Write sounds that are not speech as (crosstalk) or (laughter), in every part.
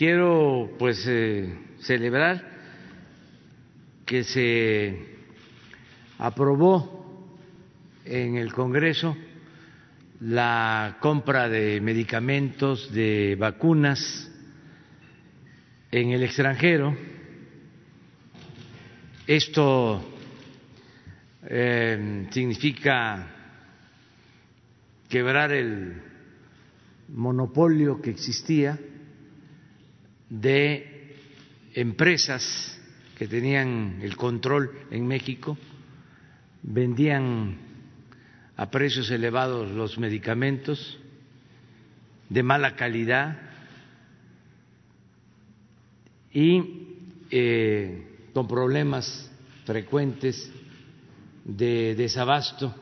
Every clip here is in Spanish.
Quiero, pues, eh, celebrar que se aprobó en el Congreso la compra de medicamentos, de vacunas en el extranjero. Esto eh, significa quebrar el monopolio que existía de empresas que tenían el control en México, vendían a precios elevados los medicamentos de mala calidad y eh, con problemas frecuentes de desabasto.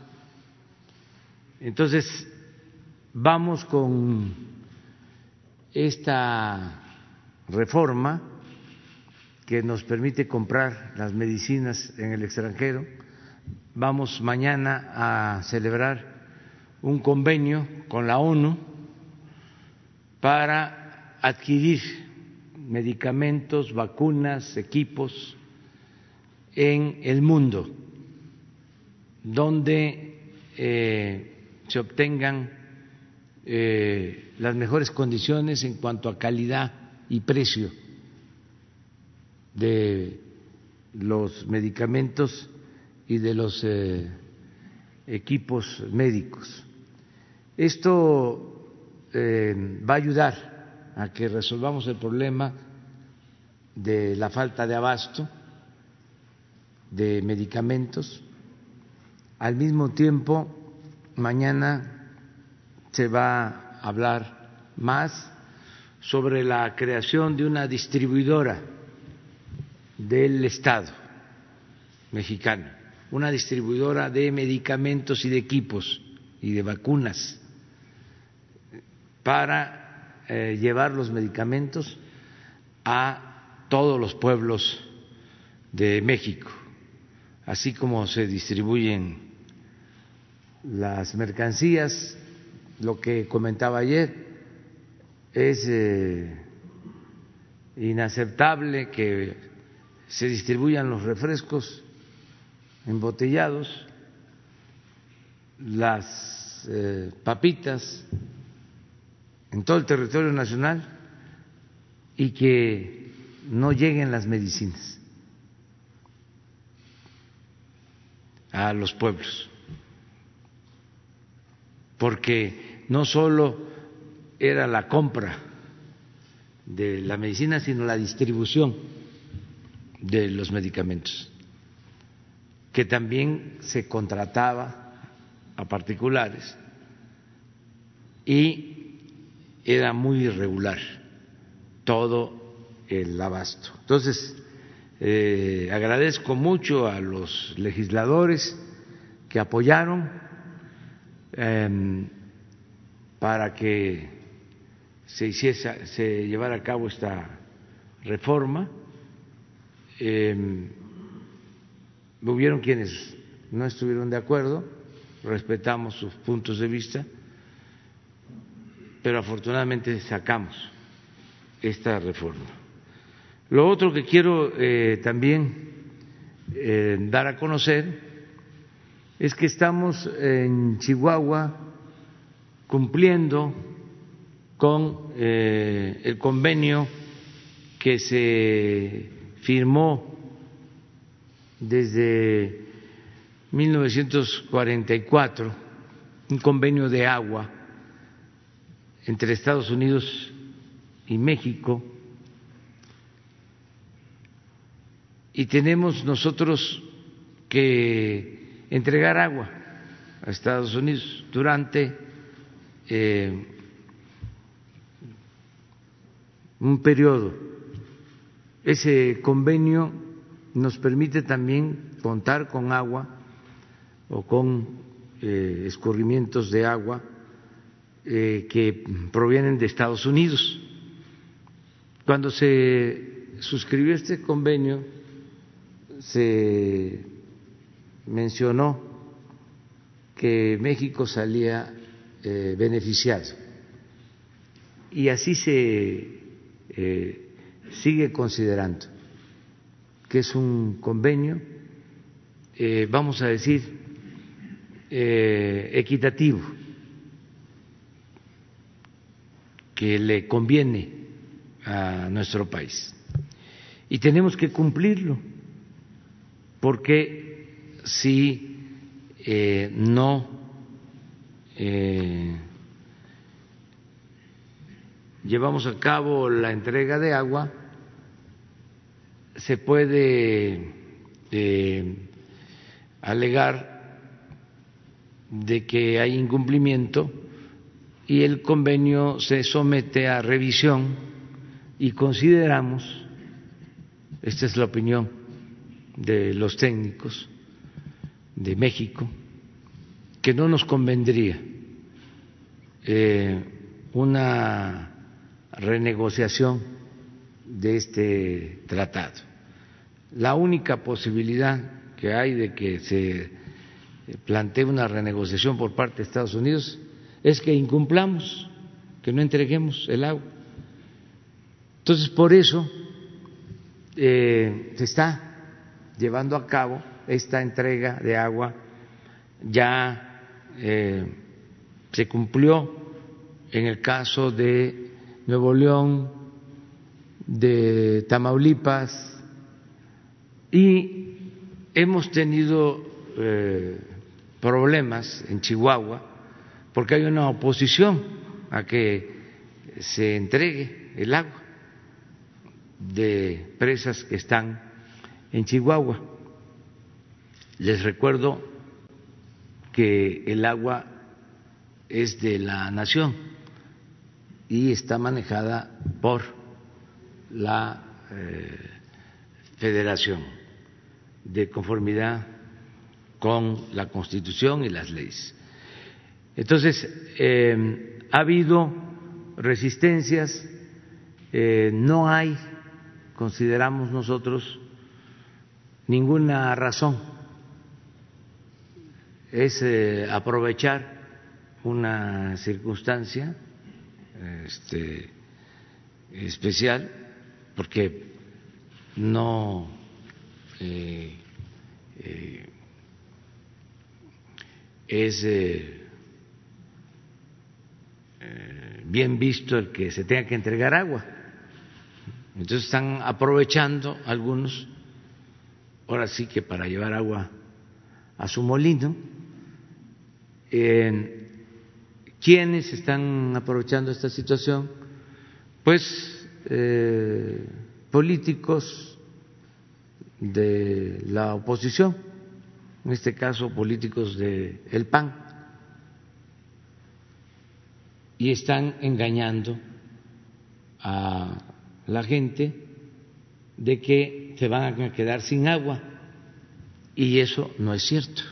Entonces, vamos con esta reforma que nos permite comprar las medicinas en el extranjero. Vamos mañana a celebrar un convenio con la ONU para adquirir medicamentos, vacunas, equipos en el mundo donde eh, se obtengan eh, las mejores condiciones en cuanto a calidad y precio de los medicamentos y de los eh, equipos médicos. Esto va a ayudar a que resolvamos el problema de la falta de abasto de medicamentos al mismo tiempo, mañana se va a hablar más sobre la creación de una distribuidora del Estado mexicano, una distribuidora de medicamentos y de equipos y de vacunas para eh, llevar los medicamentos a todos los pueblos de México, así como se distribuyen las mercancías, lo que comentaba ayer, es eh, inaceptable que se distribuyan los refrescos embotellados, las eh, papitas en todo el territorio nacional y que no lleguen las medicinas a los pueblos. Porque no solo era la compra de la medicina, sino la distribución de los medicamentos, que también se contrataba a particulares y era muy irregular todo el abasto. Entonces, eh, agradezco mucho a los legisladores que apoyaron Em, para que se, hiciese, se llevara a cabo esta reforma. Eh, hubieron quienes no estuvieron de acuerdo, respetamos sus puntos de vista, pero afortunadamente sacamos esta reforma. Lo otro que quiero eh, también eh, dar a conocer es que estamos en Chihuahua cumpliendo con eh, el convenio que se firmó desde 1944, un convenio de agua entre Estados Unidos y México, y tenemos nosotros que entregar agua a Estados Unidos durante eh, un periodo ese convenio nos permite también contar con agua o con eh, escurrimientos de agua eh, que provienen de Estados Unidos. Cuando se suscribió este convenio, se mencionó que México salía eh, beneficiado y así se eh, sigue considerando que es un convenio, eh, vamos a decir, equitativo, que le conviene a nuestro país. Y tenemos que cumplirlo, porque si eh, no eh, llevamos a cabo la entrega de agua, se puede eh, alegar de que hay incumplimiento y el convenio se somete a revisión y consideramos, esta es la opinión de los técnicos, de México que no nos convendría eh, una renegociación de este tratado. La única posibilidad que hay de que se plantee una renegociación por parte de Estados Unidos es que incumplamos, que no entreguemos el agua. Entonces, por eso eh, se está llevando a cabo esta entrega de agua ya eh, se cumplió en el caso de Nuevo León, de Tamaulipas y hemos tenido eh, problemas en Chihuahua porque hay una oposición a que se entregue el agua de presas que están en Chihuahua. Les recuerdo que el agua es de la nación y está manejada por la eh, federación de conformidad con la constitución y las leyes. Entonces, eh, ha habido resistencias, eh, no hay, consideramos nosotros, ninguna razón es aprovechar una circunstancia este, especial porque no eh, eh, es bien visto el que se tenga que entregar agua. Entonces están aprovechando algunos, ahora sí que para llevar agua a su molino, ¿Quiénes están aprovechando esta situación? Pues eh, políticos de la oposición, en este caso políticos del el PAN, y están engañando a la gente de que se van a quedar sin agua, y eso no es cierto.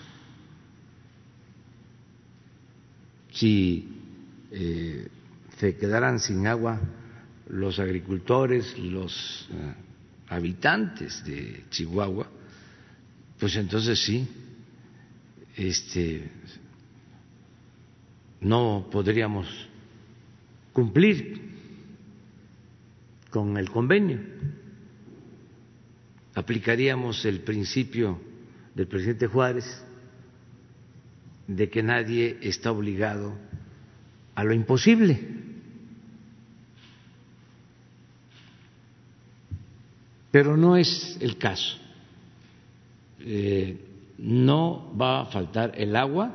Si eh, se quedaran sin agua los agricultores, los eh, habitantes de Chihuahua, pues entonces sí, este, no podríamos cumplir con el convenio. Aplicaríamos el principio del presidente Juárez de que nadie está obligado a lo imposible. Pero no es el caso. Eh, no va a faltar el agua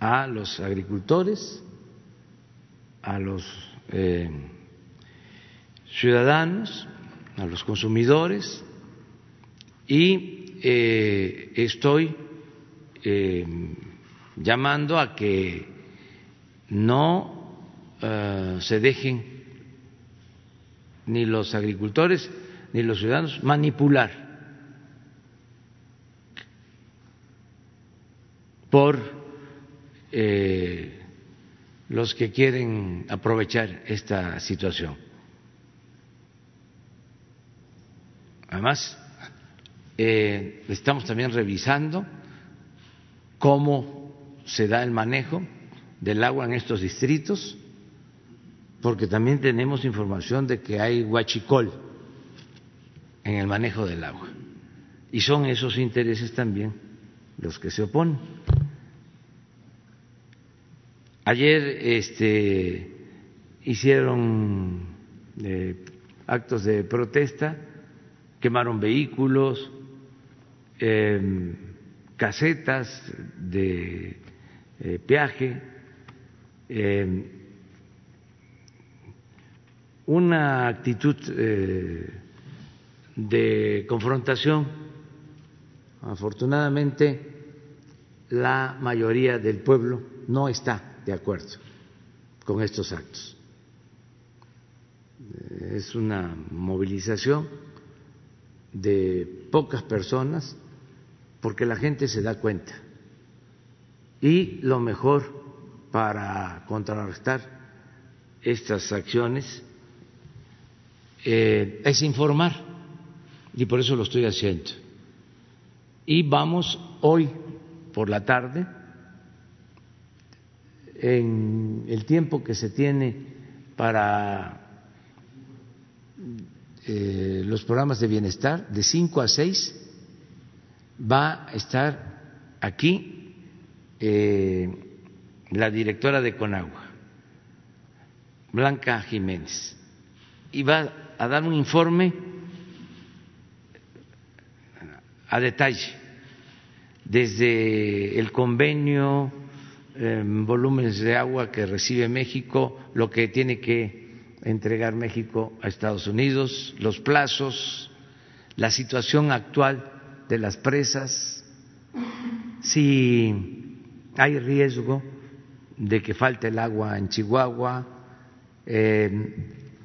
a los agricultores, a los eh, ciudadanos, a los consumidores y eh, estoy llamando a que no eh, se dejen ni los agricultores ni los ciudadanos manipular por eh, los que quieren aprovechar esta situación. Además, eh, estamos también revisando cómo se da el manejo del agua en estos distritos, porque también tenemos información de que hay huachicol en el manejo del agua. Y son esos intereses también los que se oponen. Ayer este, hicieron eh, actos de protesta, quemaron vehículos, eh, casetas de eh, peaje, eh, una actitud eh, de confrontación. Afortunadamente, la mayoría del pueblo no está de acuerdo con estos actos. Es una movilización de pocas personas porque la gente se da cuenta. Y lo mejor para contrarrestar estas acciones eh, es informar, y por eso lo estoy haciendo. Y vamos hoy por la tarde, en el tiempo que se tiene para eh, los programas de bienestar, de 5 a 6, va a estar aquí eh, la directora de Conagua, Blanca Jiménez, y va a dar un informe a detalle desde el convenio, volúmenes de agua que recibe México, lo que tiene que entregar México a Estados Unidos, los plazos, la situación actual de las presas, si hay riesgo de que falte el agua en Chihuahua, eh,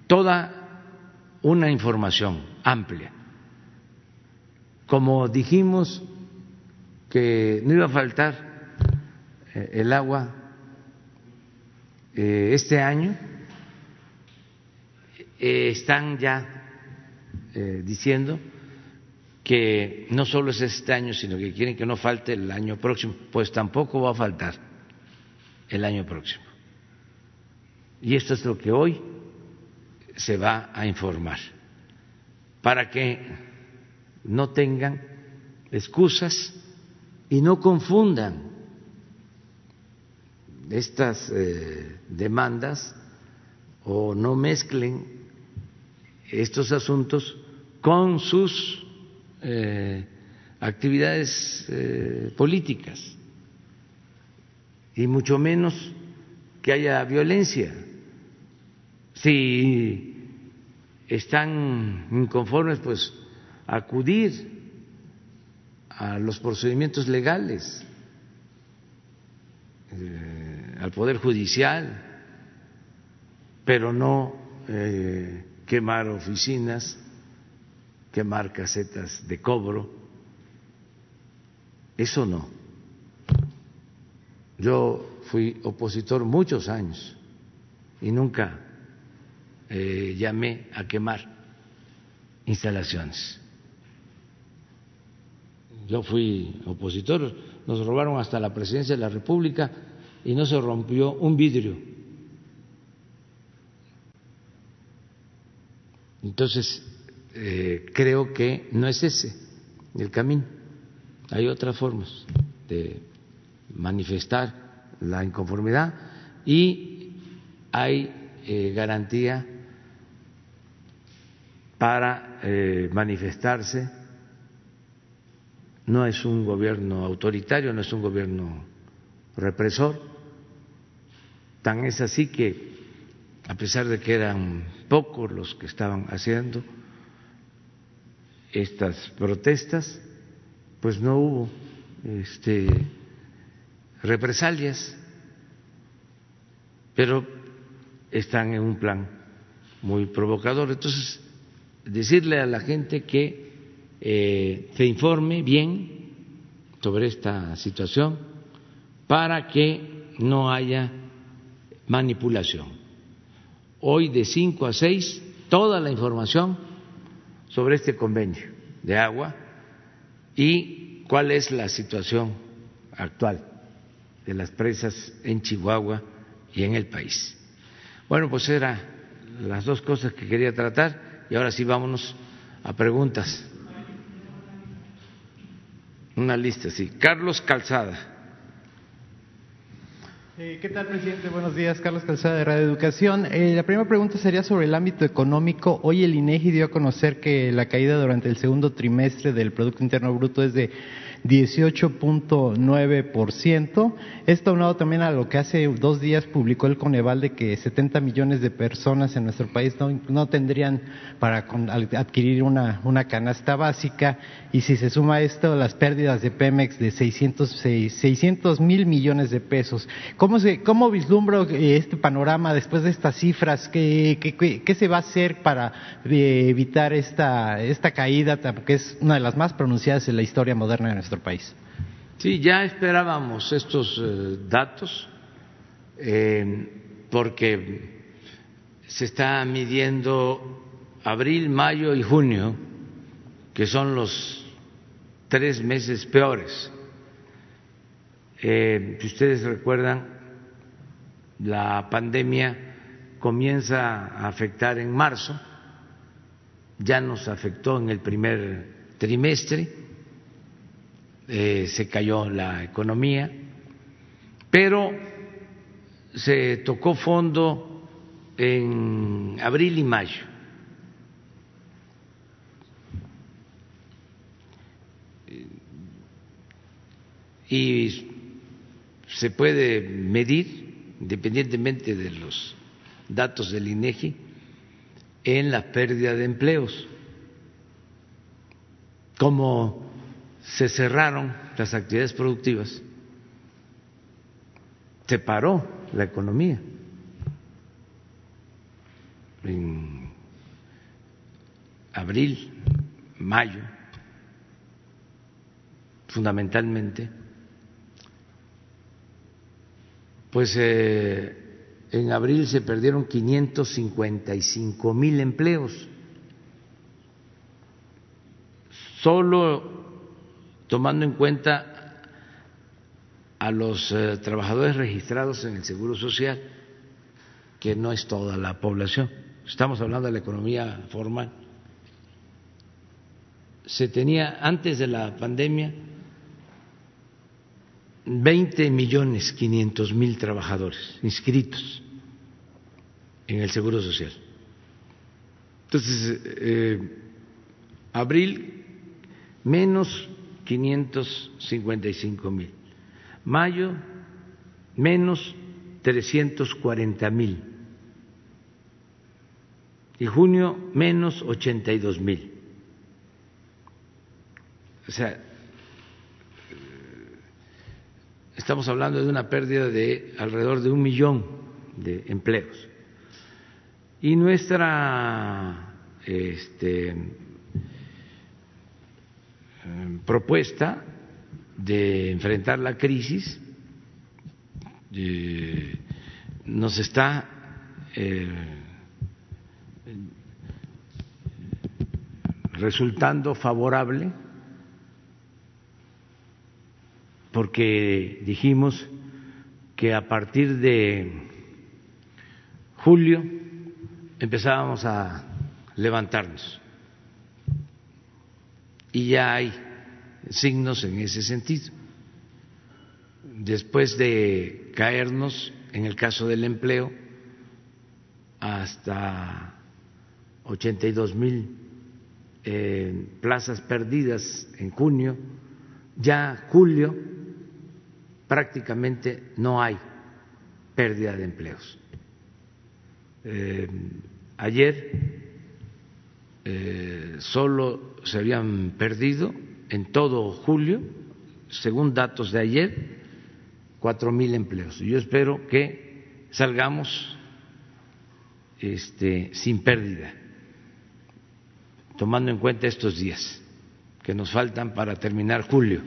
toda una información amplia. Como dijimos que no iba a faltar eh, el agua eh, este año, están ya diciendo que no solo es este año, sino que quieren que no falte el año próximo, pues tampoco va a faltar el año próximo. Y esto es lo que hoy se va a informar, para que no tengan excusas y no confundan estas eh, demandas o no mezclen estos asuntos con sus eh, actividades eh, políticas y mucho menos que haya violencia. Si están inconformes, pues acudir a los procedimientos legales, eh, al Poder Judicial, pero no quemar oficinas quemar casetas de cobro. Eso no. Yo fui opositor muchos años y nunca eh, llamé a quemar instalaciones. Yo fui opositor, nos robaron hasta la presidencia de la República y no se rompió un vidrio. Entonces, eh, creo que no es ese el camino. Hay otras formas de manifestar la inconformidad y hay eh, garantía para eh, manifestarse. No es un gobierno autoritario, no es un gobierno represor. Tan es así que, a pesar de que eran pocos los que estaban haciendo, estas protestas, pues no hubo este, represalias, pero están en un plan muy provocador. Entonces, decirle a la gente que eh, se informe bien sobre esta situación para que no haya manipulación. Hoy de 5 a 6, toda la información sobre este convenio de agua y cuál es la situación actual de las presas en Chihuahua y en el país. Bueno, pues eran las dos cosas que quería tratar y ahora sí vámonos a preguntas. Una lista, sí. Carlos Calzada. Eh, ¿Qué tal, presidente? Buenos días. Carlos Calzada de Radio Educación. Eh, la primera pregunta sería sobre el ámbito económico. Hoy el INEGI dio a conocer que la caída durante el segundo trimestre del Producto Interno Bruto es de 18.9%. Esto aunado también a lo que hace dos días publicó el Coneval de que 70 millones de personas en nuestro país no, tendrían para adquirir una, una, canasta básica y si se suma esto las pérdidas de Pemex de 600 mil millones de pesos. ¿Cómo, se, cómo vislumbro eh, este panorama después de estas cifras? ¿Qué, qué, qué se va a hacer para eh, evitar esta, esta caída, que es una de las más pronunciadas en la historia moderna de nuestro país. Sí, ya esperábamos estos eh, datos eh, porque se está midiendo abril, mayo y junio, que son los tres meses peores. Eh, si ustedes recuerdan, la pandemia comienza a afectar en marzo, ya nos afectó en el primer trimestre eh, se cayó la economía, pero se tocó fondo en abril y mayo. Y se puede medir, independientemente de los datos del INEGI, en la pérdida de empleos. Como se cerraron las actividades productivas, se paró la economía. En abril, mayo, fundamentalmente, pues eh, en abril se perdieron 555 mil empleos. Solo tomando en cuenta a los eh, trabajadores registrados en el Seguro Social, que no es toda la población, estamos hablando de la economía formal. Se tenía antes de la pandemia 20 millones 500 mil trabajadores inscritos en el Seguro Social. Entonces, eh, abril menos 555 mil. Mayo, menos 340 mil. Y junio, menos 82 mil. O sea, estamos hablando de una pérdida de alrededor de un millón de empleos. Y nuestra este, eh, propuesta de enfrentar la crisis nos está eh, resultando favorable porque dijimos que a partir de julio empezábamos a levantarnos y ya hay signos en ese sentido. Después de caernos, en el caso del empleo, hasta 82 mil eh, plazas perdidas en junio, ya julio prácticamente no hay pérdida de empleos. Eh, ayer eh, solo se habían perdido en todo julio, según datos de ayer, cuatro mil empleos. Yo espero que salgamos este, sin pérdida. tomando en cuenta estos días que nos faltan para terminar julio.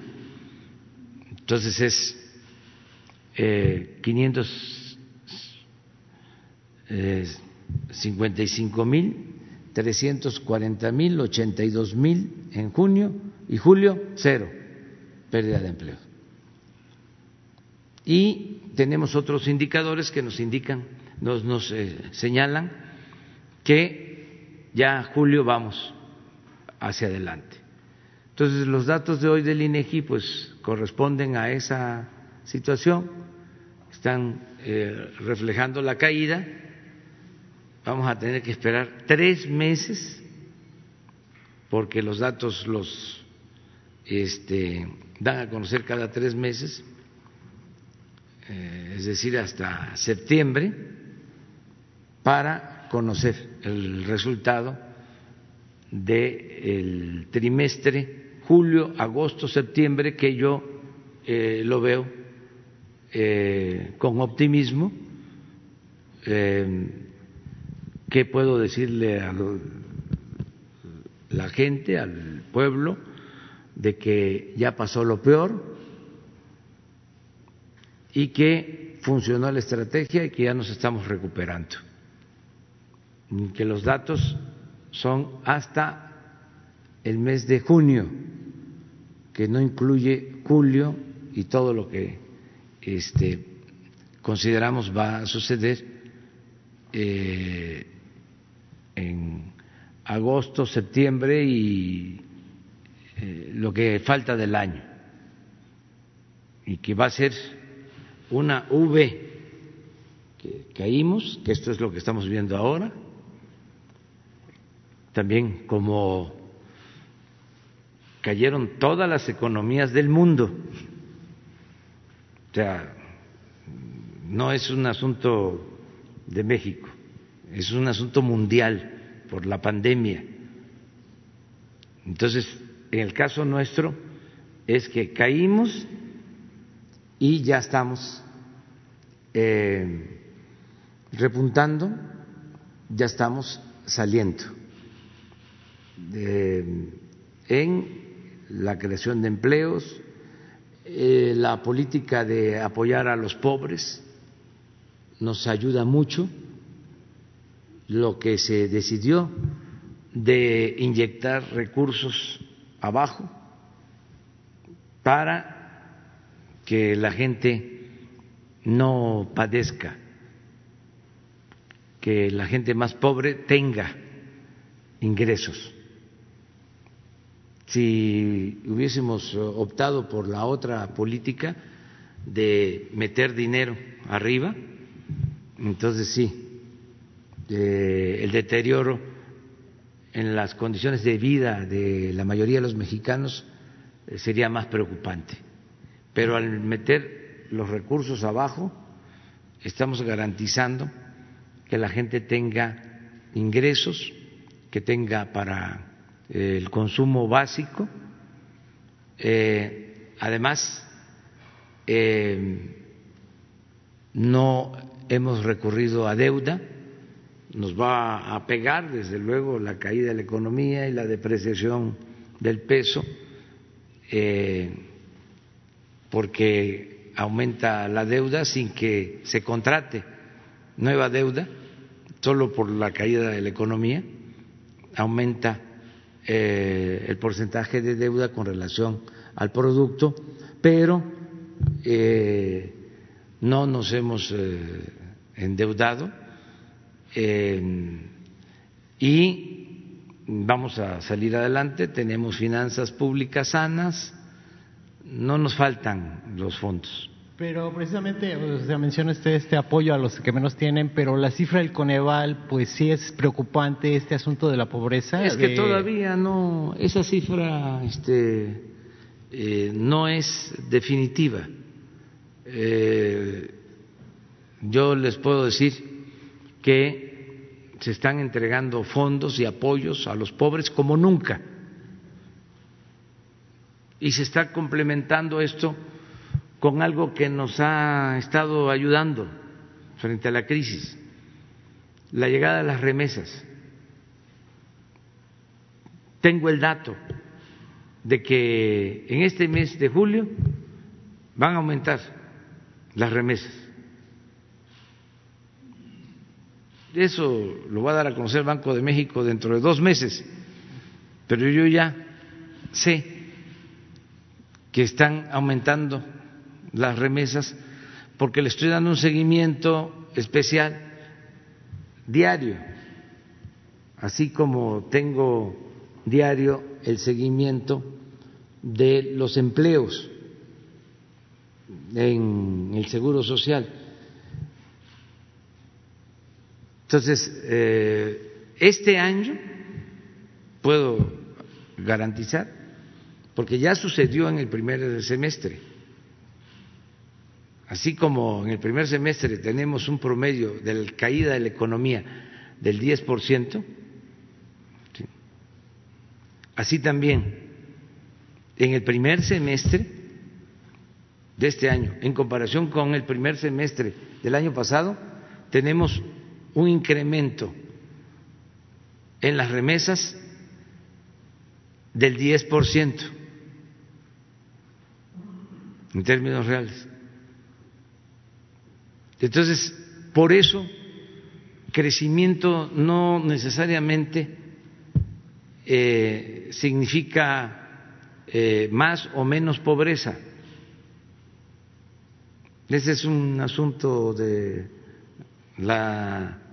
Entonces es eh, 555 eh, mil, 340 mil, 82 mil en junio y julio cero pérdida de empleo. Y tenemos otros indicadores que nos indican, nos, eh, señalan que ya julio vamos hacia adelante. Entonces los datos de hoy del INEGI pues corresponden a esa situación, están eh, reflejando la caída. Vamos a tener que esperar tres meses porque los datos los este, dan a conocer cada tres meses, eh, es decir, hasta septiembre, para conocer el resultado del trimestre julio, agosto, septiembre, que yo eh, lo veo eh, con optimismo. ¿Qué puedo decirle a la gente, al pueblo? de que ya pasó lo peor y que funcionó la estrategia y que ya nos estamos recuperando. Que los datos son hasta el mes de junio, que no incluye julio y todo lo que este, consideramos va a suceder eh, en agosto, septiembre y eh, lo que falta del año. Y que va a ser una V que caímos, que esto es lo que estamos viendo ahora, también como cayeron todas las economías del mundo. O sea, no es un asunto de México, es un asunto mundial por la pandemia. Entonces, en el caso nuestro es que caímos y ya estamos eh, repuntando, ya estamos saliendo en la creación de empleos, eh, la política de apoyar a los pobres nos ayuda mucho, lo que se decidió de inyectar recursos abajo para que la gente no padezca, que la gente más pobre tenga ingresos. Si hubiésemos optado por la otra política de meter dinero arriba, entonces sí, el deterioro en las condiciones de vida de la mayoría de los mexicanos eh, sería más preocupante. Pero al meter los recursos abajo, estamos garantizando que la gente tenga ingresos, que tenga para eh, el consumo básico. Eh, además, no hemos recurrido a deuda nos va a pegar, desde luego, la caída de la economía y la depreciación del peso, eh, porque aumenta la deuda sin que se contrate nueva deuda, solo por la caída de la economía, aumenta eh, el porcentaje de deuda con relación al producto, pero eh, no nos hemos endeudado y vamos a salir adelante, tenemos finanzas públicas sanas, no nos faltan los fondos. Pero precisamente, o menciona usted este apoyo a los que menos tienen, pero la cifra del Coneval, pues sí es preocupante este asunto de la pobreza. Es que todavía no, esa cifra este, eh, no es definitiva. Eh, yo les puedo decir que se están entregando fondos y apoyos a los pobres como nunca. Y se está complementando esto con algo que nos ha estado ayudando frente a la crisis, la llegada de las remesas. tengo el dato de que en este mes de julio van a aumentar las remesas. Eso lo va a dar a conocer el Banco de México dentro de dos meses, pero yo ya sé que están aumentando las remesas porque le estoy dando un seguimiento especial diario, así como tengo diario el seguimiento de los empleos en el Seguro Social. Entonces, eh, este año puedo garantizar, porque ya sucedió en el primer semestre, así como en el primer semestre tenemos un promedio de la caída de la economía del 10%, así también en el primer semestre de este año, en comparación con el primer semestre del año pasado, tenemos un incremento en las remesas del 10% en términos reales. Entonces, por eso, crecimiento no necesariamente eh, significa eh, más o menos pobreza. Ese es un asunto de la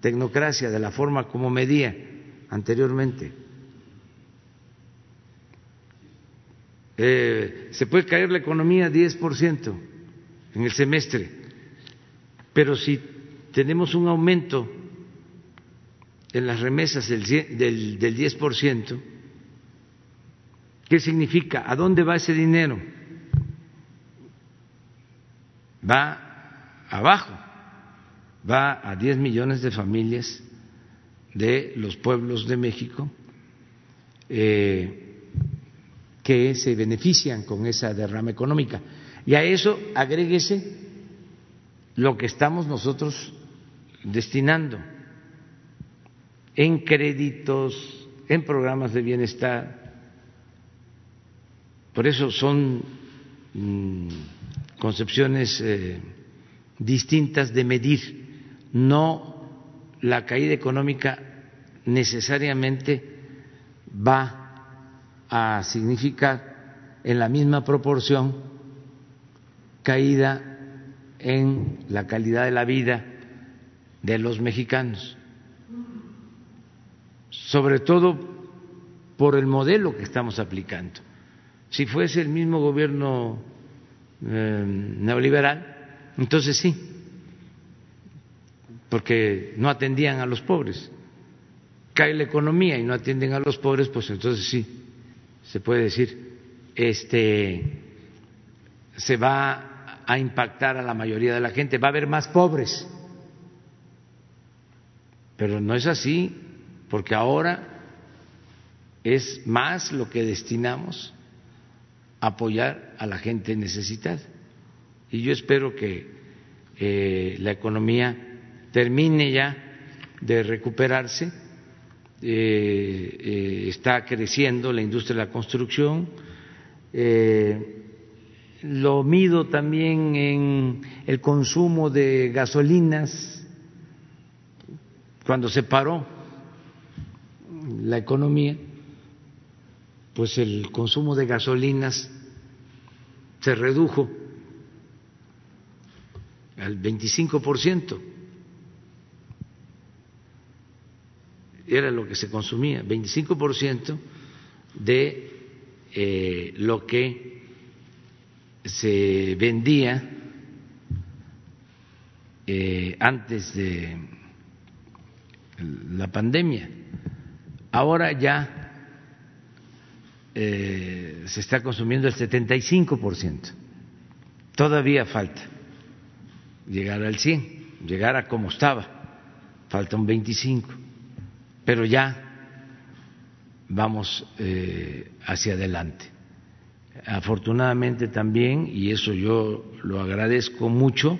tecnocracia, de la forma como medía anteriormente. Eh, se puede caer la economía 10% en el semestre, pero si tenemos un aumento en las remesas del, del, del 10%, ¿qué significa? ¿A dónde va ese dinero? Va abajo, va a 10 millones de familias de los pueblos de México eh, que se benefician con esa derrama económica. Y a eso agréguese lo que estamos nosotros destinando en créditos, en programas de bienestar. Por eso son mm, concepciones eh, distintas de medir, no la caída económica necesariamente va a significar en la misma proporción caída en la calidad de la vida de los mexicanos sobre todo por el modelo que estamos aplicando. Si fuese el mismo gobierno eh, neoliberal, entonces sí, porque no atendían a los pobres. Cae la economía y no atienden a los pobres, pues entonces sí, se puede decir, este, se va a impactar a la mayoría de la gente, va a haber más pobres. Pero no es así, porque ahora es más lo que destinamos a apoyar a la gente necesitada. Y yo espero que eh, la economía termine ya de recuperarse, eh, eh, está creciendo la industria de la construcción, lo mido también en el consumo de gasolinas, cuando se paró la economía, pues el consumo de gasolinas se redujo al 25%. Era lo que se consumía, 25% de eh, lo que se vendía eh, antes de la pandemia. Ahora ya eh, se está consumiendo el 75%. Todavía falta llegar al 100, llegar a como estaba. Falta un 25, pero ya vamos eh, hacia adelante. Afortunadamente también, y eso yo lo agradezco mucho,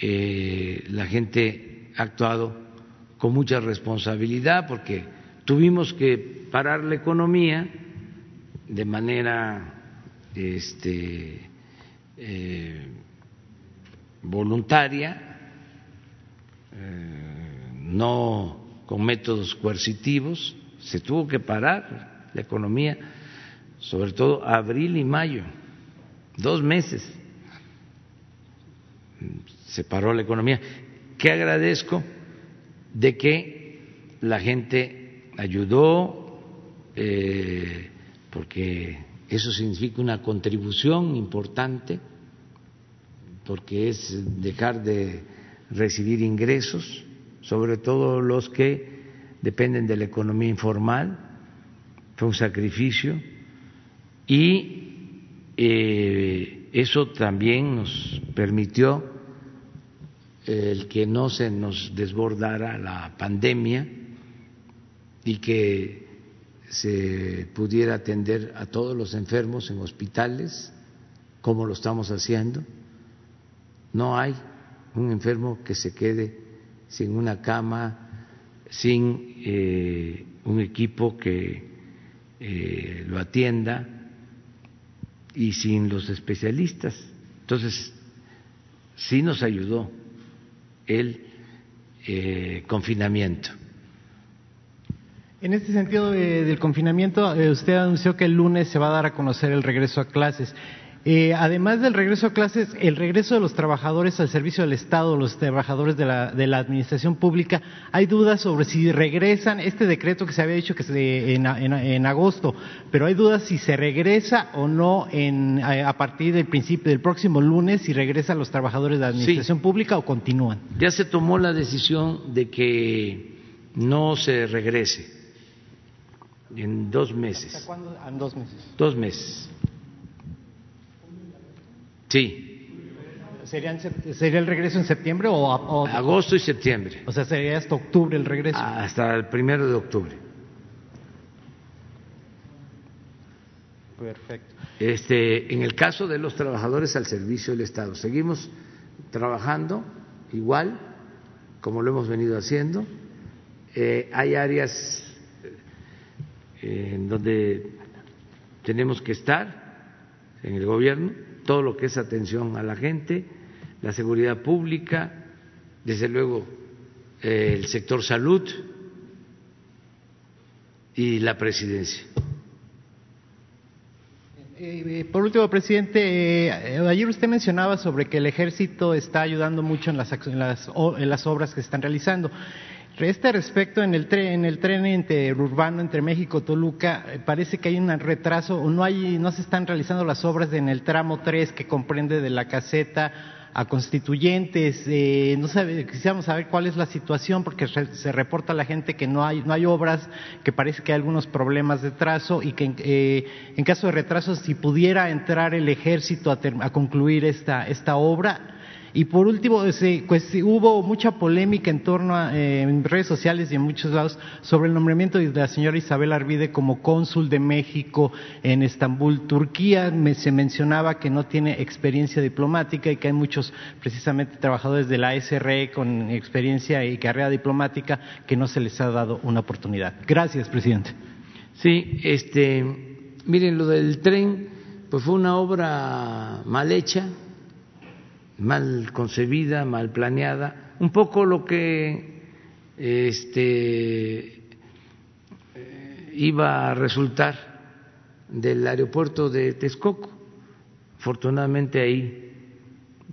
eh, la gente ha actuado con mucha responsabilidad porque tuvimos que parar la economía de manera este, eh, voluntaria, eh, no con métodos coercitivos, se tuvo que parar la economía, sobre todo abril y mayo, dos meses se paró la economía, que agradezco de que la gente ayudó, eh, porque eso significa una contribución importante, porque es dejar de recibir ingresos, sobre todo los que dependen de la economía informal, fue un sacrificio y eh, eso también nos permitió el que no se nos desbordara la pandemia y que se pudiera atender a todos los enfermos en hospitales, como lo estamos haciendo. No hay un enfermo que se quede sin una cama, sin eh, un equipo que eh, lo atienda y sin los especialistas. Entonces, sí nos ayudó el eh, confinamiento. En este sentido del confinamiento, eh, usted anunció que el lunes se va a dar a conocer el regreso a clases. Eh, además del regreso a clases, el regreso de los trabajadores al servicio del Estado, los trabajadores de la, de la administración pública, hay dudas sobre si regresan, este decreto que se había dicho que se, en, en, agosto, pero hay dudas si se regresa o no en, a, partir del principio del próximo lunes, si regresan los trabajadores de la administración pública o continúan. Ya se tomó la decisión de que no se regrese en dos meses. ¿Hasta cuándo? En dos meses. Dos meses. Sí. ¿Sería, el regreso en septiembre o, Agosto y septiembre. O sea, sería hasta octubre el regreso. Hasta el primero de octubre. Perfecto. Este, en el caso de los trabajadores al servicio del Estado, seguimos trabajando igual como lo hemos venido haciendo. Eh, hay áreas eh, en donde tenemos que estar en el gobierno, todo lo que es atención a la gente, la seguridad pública, desde luego eh, el sector salud y la presidencia. Eh, por último, presidente, ayer usted mencionaba sobre que el ejército está ayudando mucho en las, en las, en las obras que se están realizando. Este respecto, en el, tren, en el tren interurbano entre México y Toluca, eh, parece que hay un retraso, o no, hay, no se están realizando las obras en el tramo 3 que comprende de la caseta a constituyentes. Eh, no sabe, quisiéramos saber cuál es la situación, porque se reporta a la gente que no hay, no hay obras, que parece que hay algunos problemas de trazo y que eh, en caso de retraso, si pudiera entrar el ejército a, a concluir esta, esta obra, y por último, pues, hubo mucha polémica en torno a, eh, en redes sociales y en muchos lados sobre el nombramiento de la señora Isabel Arvide como cónsul de México en Estambul, Turquía. se mencionaba que no tiene experiencia diplomática y que hay muchos, precisamente, trabajadores de la SRE con experiencia y carrera diplomática que no se les ha dado una oportunidad. Gracias, presidente. Sí, este, miren, lo del tren, pues fue una obra mal hecha mal concebida, mal planeada, un poco lo que este, eh, iba a resultar del aeropuerto de Texcoco. Afortunadamente ahí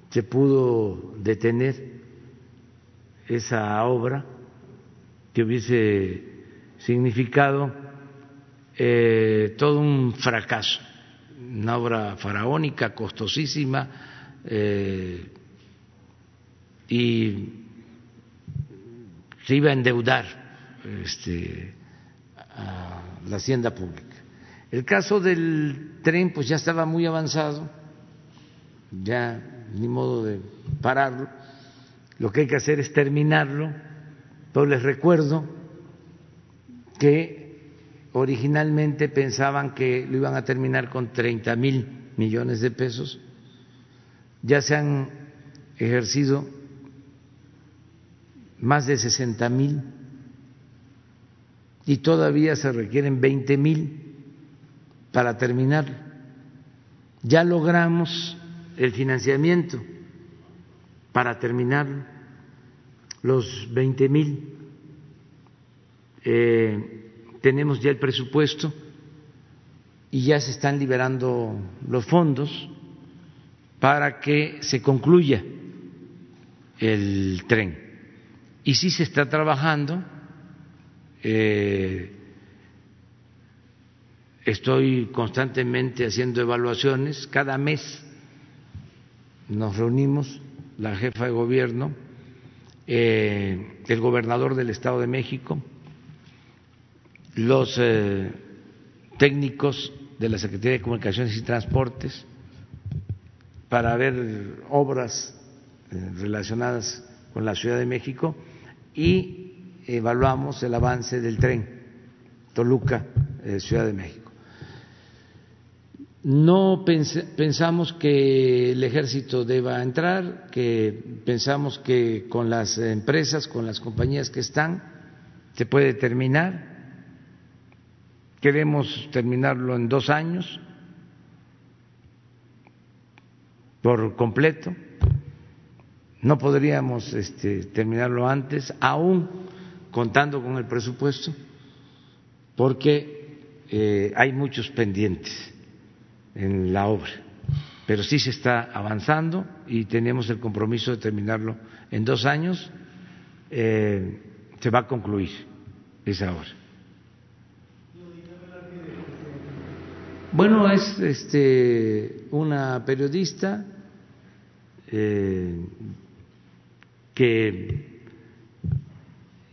se pudo detener esa obra que hubiese significado eh, todo un fracaso, una obra faraónica, costosísima, eh, y se iba a endeudar este, a la hacienda pública. El caso del tren pues ya estaba muy avanzado, ya ni modo de pararlo, lo que hay que hacer es terminarlo, pero les recuerdo que originalmente pensaban que lo iban a terminar con 30 mil millones de pesos ya se han ejercido más de 60 mil y todavía se requieren 20 mil para terminar. Ya logramos el financiamiento para terminar los 20 mil. Eh, tenemos ya el presupuesto y ya se están liberando los fondos para que se concluya el tren. Y sí se está trabajando. Eh, estoy constantemente haciendo evaluaciones. Cada mes nos reunimos, la jefa de gobierno, eh, el gobernador del Estado de México, los eh, técnicos de la Secretaría de Comunicaciones y Transportes para ver obras eh, relacionadas con la Ciudad de México y evaluamos el avance del tren Toluca eh, Ciudad de México. No pensamos que el ejército deba entrar, que pensamos que con las empresas, con las compañías que están, se puede terminar Queremos terminarlo en dos años por completo. No podríamos este, terminarlo antes, aún contando con el presupuesto, porque eh, hay muchos pendientes en la obra. Pero sí se está avanzando y tenemos el compromiso de terminarlo en dos años. Eh, se va a concluir esa obra. Bueno, es este, una periodista eh, que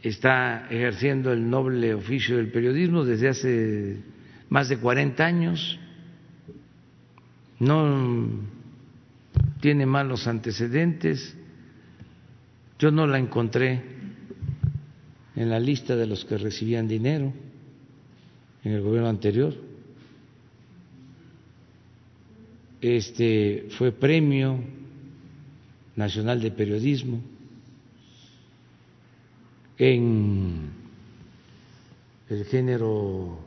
está ejerciendo el noble oficio del periodismo desde hace más de 40 años, no tiene malos antecedentes, yo no la encontré en la lista de los que recibían dinero en el gobierno anterior. Este fue premio nacional de periodismo en el género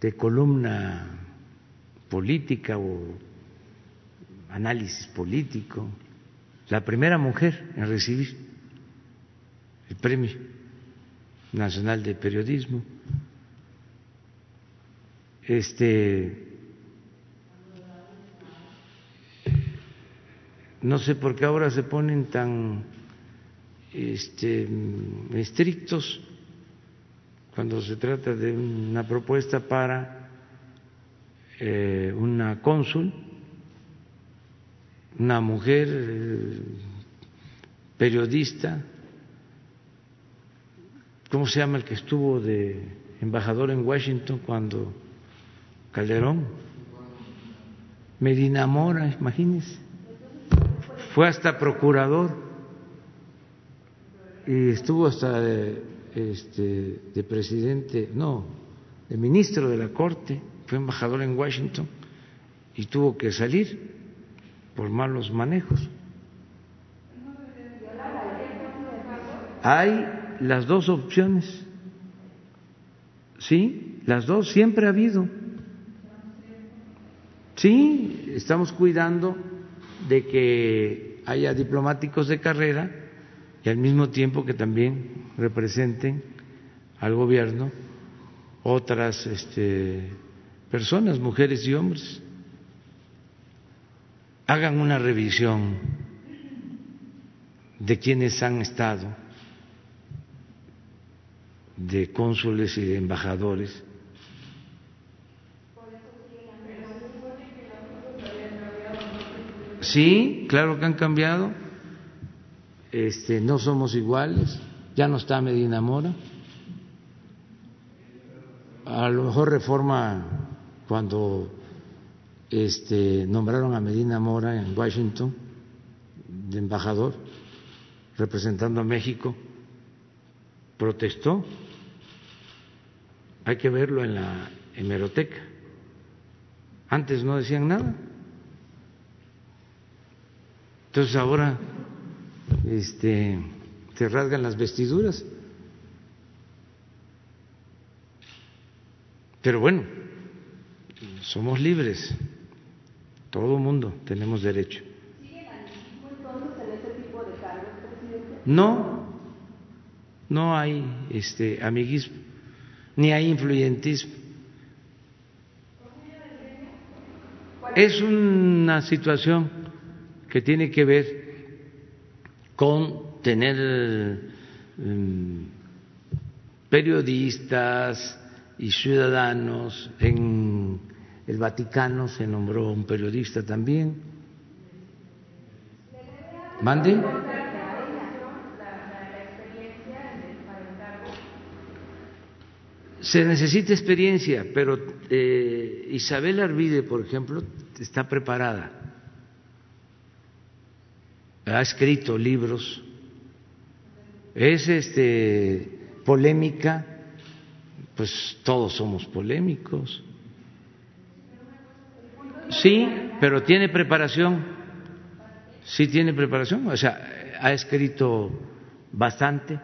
de columna política o análisis político, la primera mujer en recibir el premio nacional de periodismo. Este No sé por qué ahora se ponen tan este, estrictos cuando se trata de una propuesta para eh, una cónsul, una mujer eh, periodista, ¿cómo se llama el que estuvo de embajador en Washington cuando Calderón? Medina Mora, imagínense fue hasta procurador y estuvo hasta de, este, de presidente, no, de ministro de la Corte, fue embajador en Washington y tuvo que salir por malos manejos. Hay las dos opciones, sí, las dos siempre ha habido. Sí, estamos cuidando de que haya diplomáticos de carrera y al mismo tiempo que también representen al gobierno otras este, personas, mujeres y hombres. Hagan una revisión de quienes han estado, de cónsules y de embajadores Sí, claro que han cambiado. Este, no somos iguales. Ya no está Medina Mora. A lo mejor reforma cuando este, nombraron a Medina Mora en Washington de embajador representando a México, protestó. Hay que verlo en la hemeroteca. Antes no decían nada. Entonces ahora este, se rasgan las vestiduras. Pero bueno, somos libres, todo mundo tenemos derecho. No, no hay este amiguismo, ni hay influyentismo. Es una situación que tiene que ver con tener mm, periodistas y ciudadanos. En el Vaticano se nombró un periodista también. ¿Mande? Se necesita experiencia, pero eh, Isabel Arvide, por ejemplo, está preparada. Ha escrito libros. Es este polémica, pues todos somos polémicos. Sí, pero tiene preparación. Sí tiene preparación, o sea, ha escrito bastante.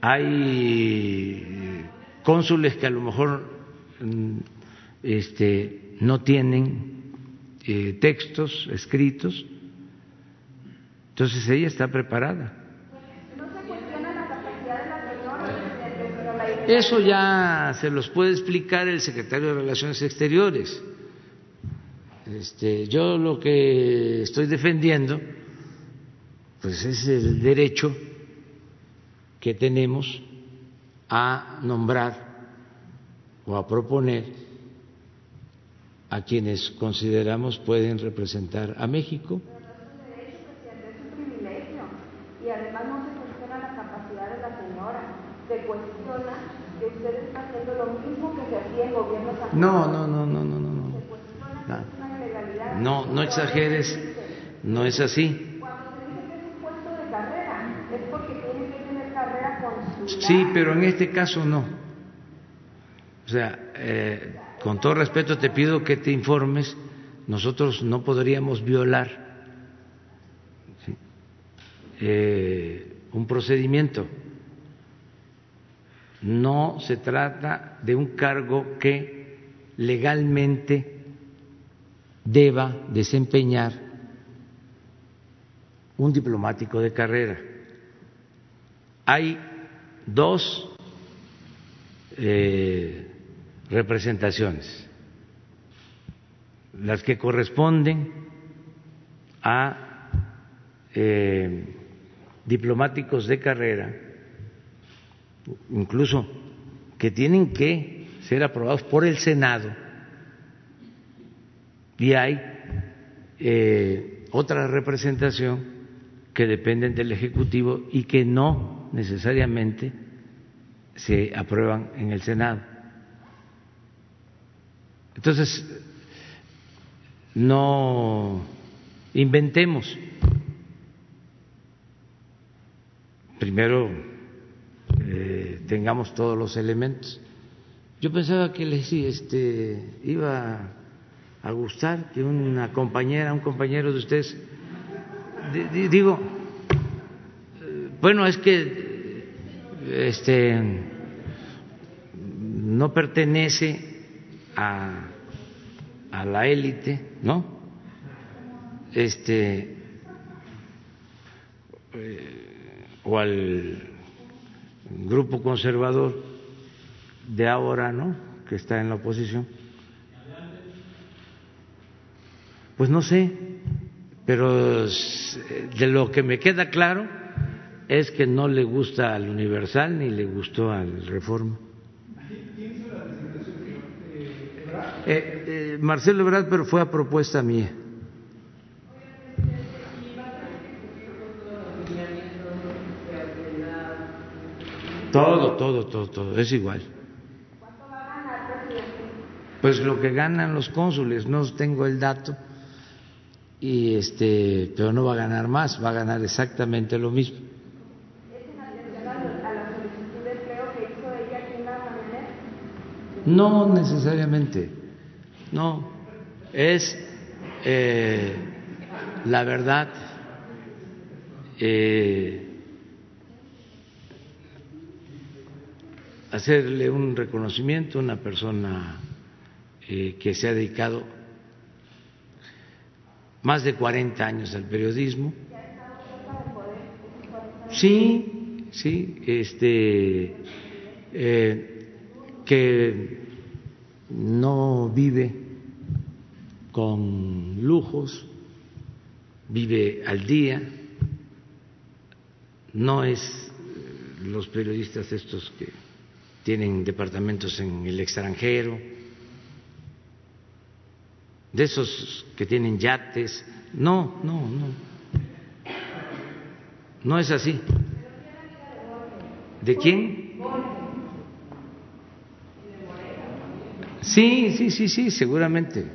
Hay cónsules que a lo mejor mm, este, no tienen eh, textos escritos, entonces ella está preparada. Eso ya se los puede explicar el secretario de Relaciones Exteriores. Este, yo lo que estoy defendiendo, pues es el derecho que tenemos a nombrar o a proponer a quienes consideramos pueden representar a México. Y además no se cuestiona la capacidad de la señora, se cuestiona que usted está haciendo lo mismo que se hacía en gobiernos No, no, no, no, no, no. No. No, no exageres, no es así. Cuando se dice que es un puesto de carrera, es porque tiene que tener carrera con su Sí, pero en este caso no. O sea, eh, con todo respeto te pido que te informes, nosotros no podríamos violar eh, un procedimiento no se trata de un cargo que legalmente deba desempeñar un diplomático de carrera. Hay dos eh, representaciones, las que corresponden a eh, diplomáticos de carrera incluso que tienen que ser aprobados por el Senado y hay eh, otra representación que dependen del Ejecutivo y que no necesariamente se aprueban en el Senado. Entonces, no inventemos. Primero eh, tengamos todos los elementos. Yo pensaba que les este, iba a gustar que una compañera, un compañero de ustedes, digo, eh, bueno, es que este no pertenece a, a la élite, ¿no? Este eh, o al grupo conservador de ahora, ¿no? Que está en la oposición. Pues no sé, pero de lo que me queda claro es que no le gusta al Universal ni le gustó al Reforma. Eh, eh, Marcelo Ebrard, pero fue a propuesta mía. Todo, todo, todo, todo, es igual. ¿Cuánto va a ganar, presidente? Pues lo que ganan los cónsules, no tengo el dato, y este, pero no va a ganar más, va a ganar exactamente lo mismo. No necesariamente, no, es eh, la verdad. Eh, hacerle un reconocimiento a una persona eh, que se ha dedicado más de 40 años al periodismo. Sí, sí, este, eh, que no vive con lujos, vive al día, no es eh, los periodistas estos que tienen departamentos en el extranjero, de esos que tienen yates, no, no, no, no es así. ¿De quién? Sí, sí, sí, sí, seguramente.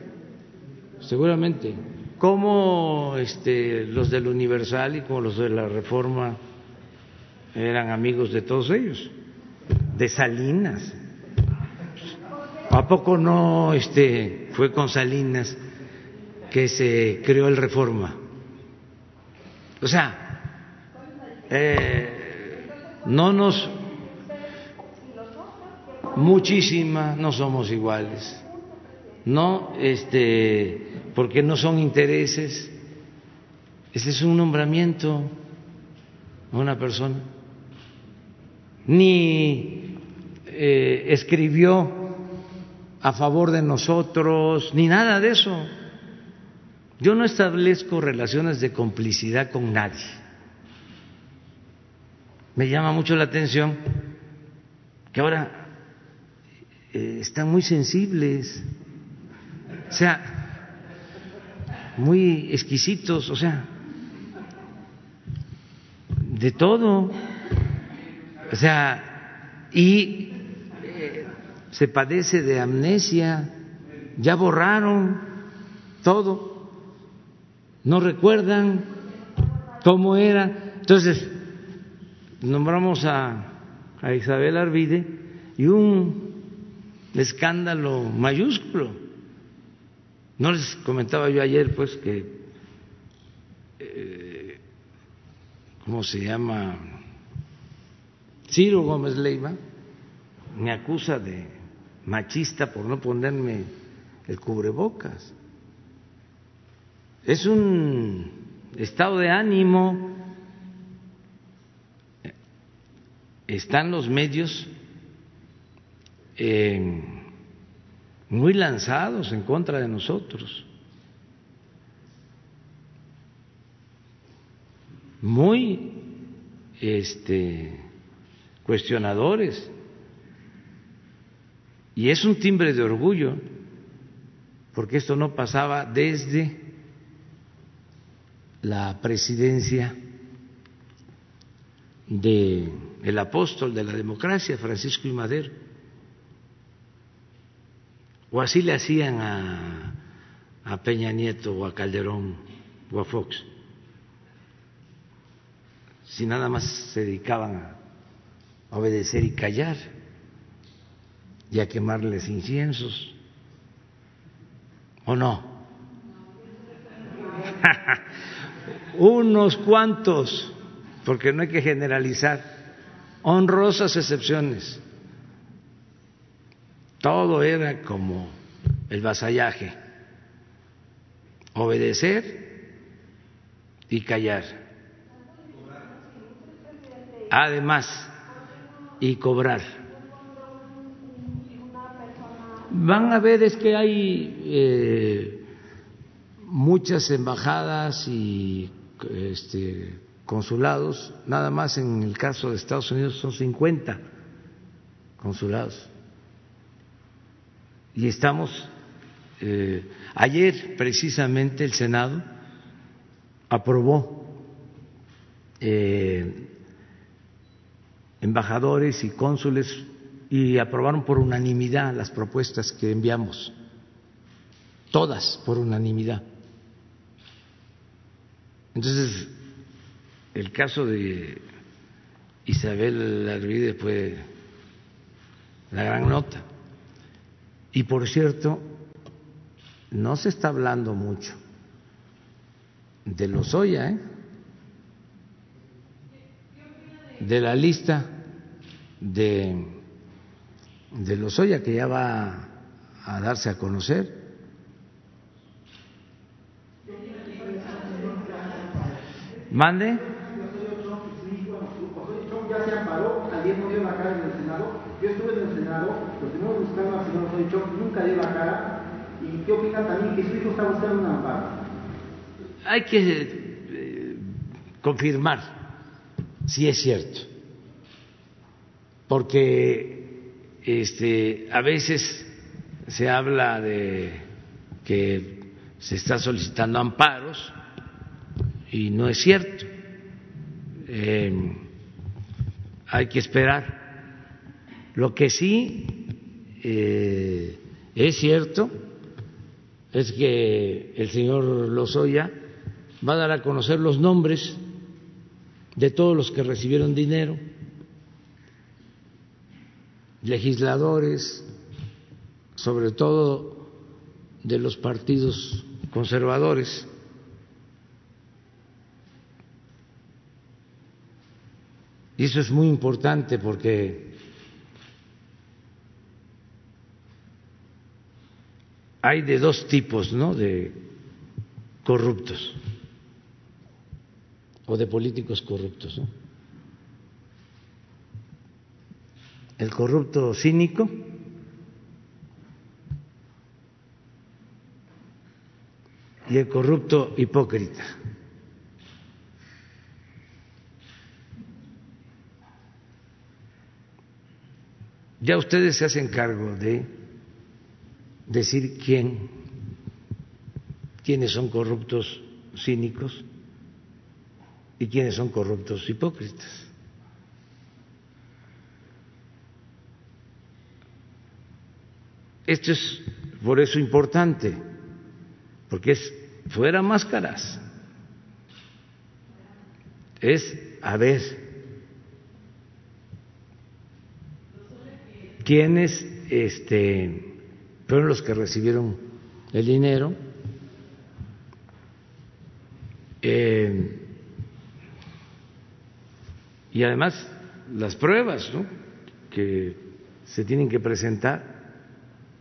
Seguramente, como este, los del Universal y como los de la Reforma eran amigos de todos ellos, de Salinas. ¿A poco no este, fue con Salinas que se creó el Reforma? O sea, eh, no nos muchísimas no somos iguales no este porque no son intereses. Ese es un nombramiento a una persona. Ni eh, escribió a favor de nosotros, ni nada de eso. Yo no establezco relaciones de complicidad con nadie. Me llama mucho la atención que ahora eh, están muy sensibles. O sea, muy exquisitos, o sea, de todo. O sea, y se padece de amnesia, ya borraron todo, no recuerdan cómo era. Entonces, nombramos a, a Isabel Arvide y un escándalo mayúsculo no les comentaba yo ayer, pues, que, eh, ¿cómo se llama? Ciro Gómez Leiva me acusa de machista por no ponerme el cubrebocas. Es un estado de ánimo. Están los medios muy lanzados en contra de nosotros, muy este, cuestionadores. Y es un timbre de orgullo, porque esto no pasaba desde la presidencia de el apóstol de la democracia, Francisco I. Madero o así le hacían a, a Peña Nieto o a Calderón o a Fox. Si nada más se dedicaban a obedecer y callar y a quemarles inciensos. ¿O no? (laughs) Unos cuantos, porque no hay que generalizar, honrosas excepciones todo era como el vasallaje, obedecer y callar. Además, y cobrar. Van a ver, es que hay eh, muchas embajadas y este, consulados, nada más en el caso de Estados Unidos son 50 consulados. Y estamos, eh, ayer precisamente el Senado aprobó eh, embajadores y cónsules y aprobaron por unanimidad las propuestas que enviamos, todas por unanimidad. Entonces, el caso de Isabel Arvide fue la gran nota. Y por cierto, no se está hablando mucho de los Oya, ¿eh? de la lista de de Lozoya que ya va a darse a conocer. Mande. Yo estuve en el Senado, lo tenemos buscando al señor Osorio nunca dio la cara. ¿Y qué opina también que su hijo está buscando un amparo? Hay que eh, confirmar si es cierto, porque este, a veces se habla de que se está solicitando amparos y no es cierto. Eh, hay que esperar. Lo que sí eh, es cierto es que el señor Lozoya va a dar a conocer los nombres de todos los que recibieron dinero, legisladores, sobre todo de los partidos conservadores. Y eso es muy importante porque hay de dos tipos, ¿no? De corruptos o de políticos corruptos, ¿no? El corrupto cínico y el corrupto hipócrita. Ya ustedes se hacen cargo de decir quién, quiénes son corruptos cínicos y quiénes son corruptos hipócritas. Esto es por eso importante, porque es fuera máscaras, es a ver quiénes este, fueron los que recibieron el dinero. Eh, y además las pruebas ¿no? que se tienen que presentar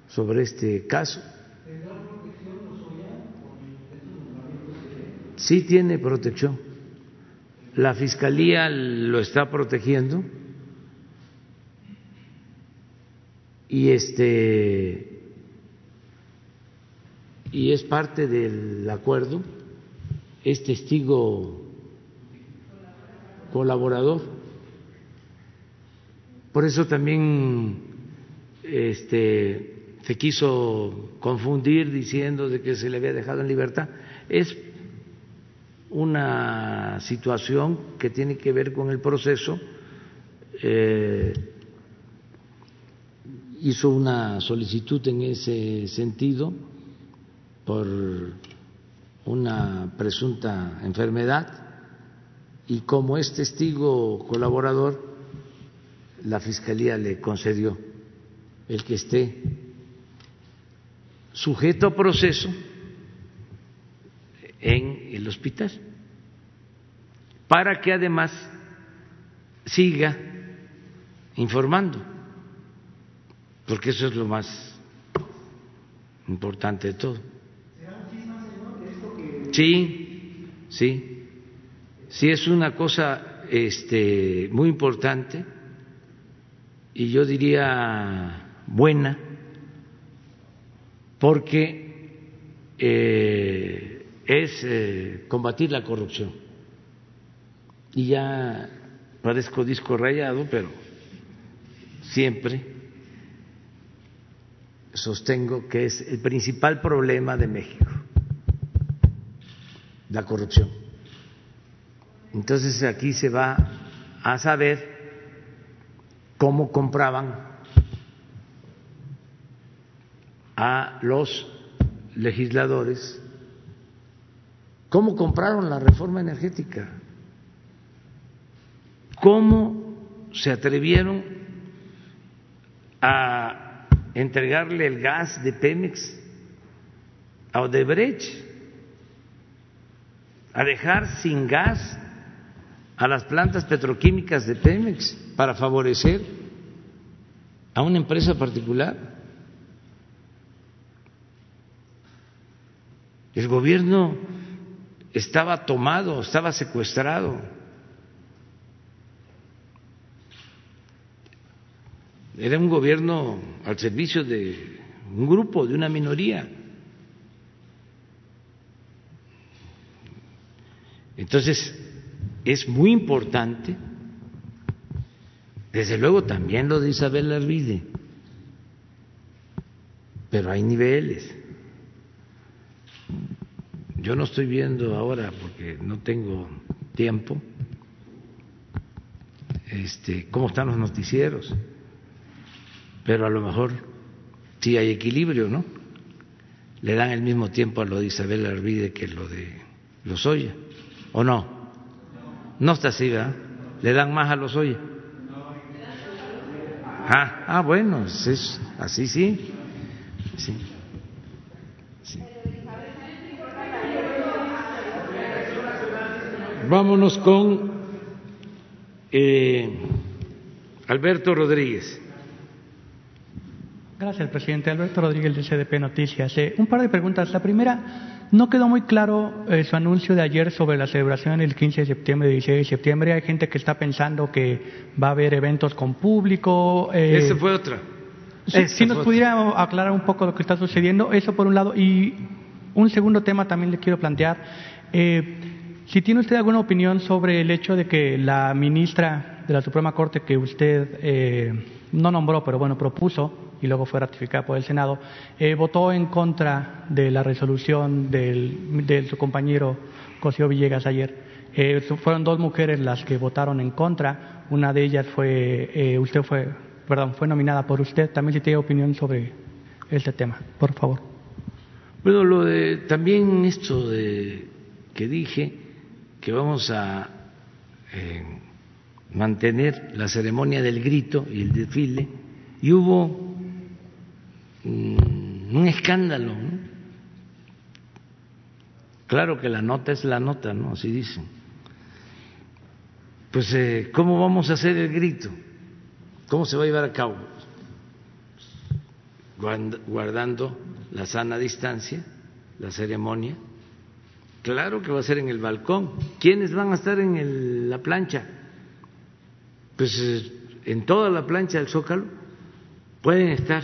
sobre este caso. Sí tiene protección. La Fiscalía lo está protegiendo y este y es parte del acuerdo es testigo colaborador por eso también este se quiso confundir diciendo de que se le había dejado en libertad es una situación que tiene que ver con el proceso. Eh, hizo una solicitud en ese sentido por una presunta enfermedad y como es testigo colaborador, la Fiscalía le concedió el que esté sujeto a proceso en el hospital, para que además siga informando porque eso es lo más importante de todo. Sí, sí, sí es una cosa este, muy importante y yo diría buena, porque eh, es eh, combatir la corrupción. Y ya parezco disco rayado, pero siempre sostengo que es el principal problema de México, la corrupción. Entonces aquí se va a saber cómo compraban a los legisladores, cómo compraron la reforma energética, cómo se atrevieron a entregarle el gas de Pemex a Odebrecht, a dejar sin gas a las plantas petroquímicas de Pemex para favorecer a una empresa particular. El gobierno estaba tomado, estaba secuestrado. Era un gobierno al servicio de un grupo, de una minoría. Entonces, es muy importante, desde luego también lo de Isabel Arvide, pero hay niveles. Yo no estoy viendo ahora porque no tengo tiempo este, cómo están los noticieros, pero a lo mejor sí hay equilibrio, ¿no? Le dan el mismo tiempo a lo de Isabel Arvide que lo de Lozoya, ¿o no? No está así, ¿verdad? Le dan más a Lozoya. Ah, ah bueno, es, así sí. sí. Vámonos con eh, Alberto Rodríguez. Gracias, presidente. Alberto Rodríguez de CDP Noticias. Eh, un par de preguntas. La primera, no quedó muy claro eh, su anuncio de ayer sobre la celebración el 15 de septiembre y 16 de septiembre. Hay gente que está pensando que va a haber eventos con público. Eh, Esa fue otra. Si, nos pudiera aclarar un poco lo que está sucediendo, eso por un lado. Y un segundo tema también le quiero plantear. Eh, si tiene usted alguna opinión sobre el hecho de que la ministra de la Suprema Corte que usted eh, no nombró, pero bueno, propuso y luego fue ratificada por el Senado, eh, votó en contra de la resolución de su compañero Cosío Villegas ayer. Eh, fueron dos mujeres las que votaron en contra. Una de ellas fue, usted fue, perdón, fue nominada por usted. También si tiene opinión sobre este tema, por favor. Bueno, lo de, también esto de que dije, que vamos a eh, mantener la ceremonia del grito y el desfile, y hubo mm, un escándalo. Claro que la nota es la nota, ¿no? Así dicen. Pues, eh, ¿cómo vamos a hacer el grito? ¿Cómo se va a llevar a cabo? Guardando la sana distancia, la ceremonia Claro que va a ser en el balcón. ¿Quiénes van a estar en la plancha? Pues eh, en toda la plancha del Zócalo pueden estar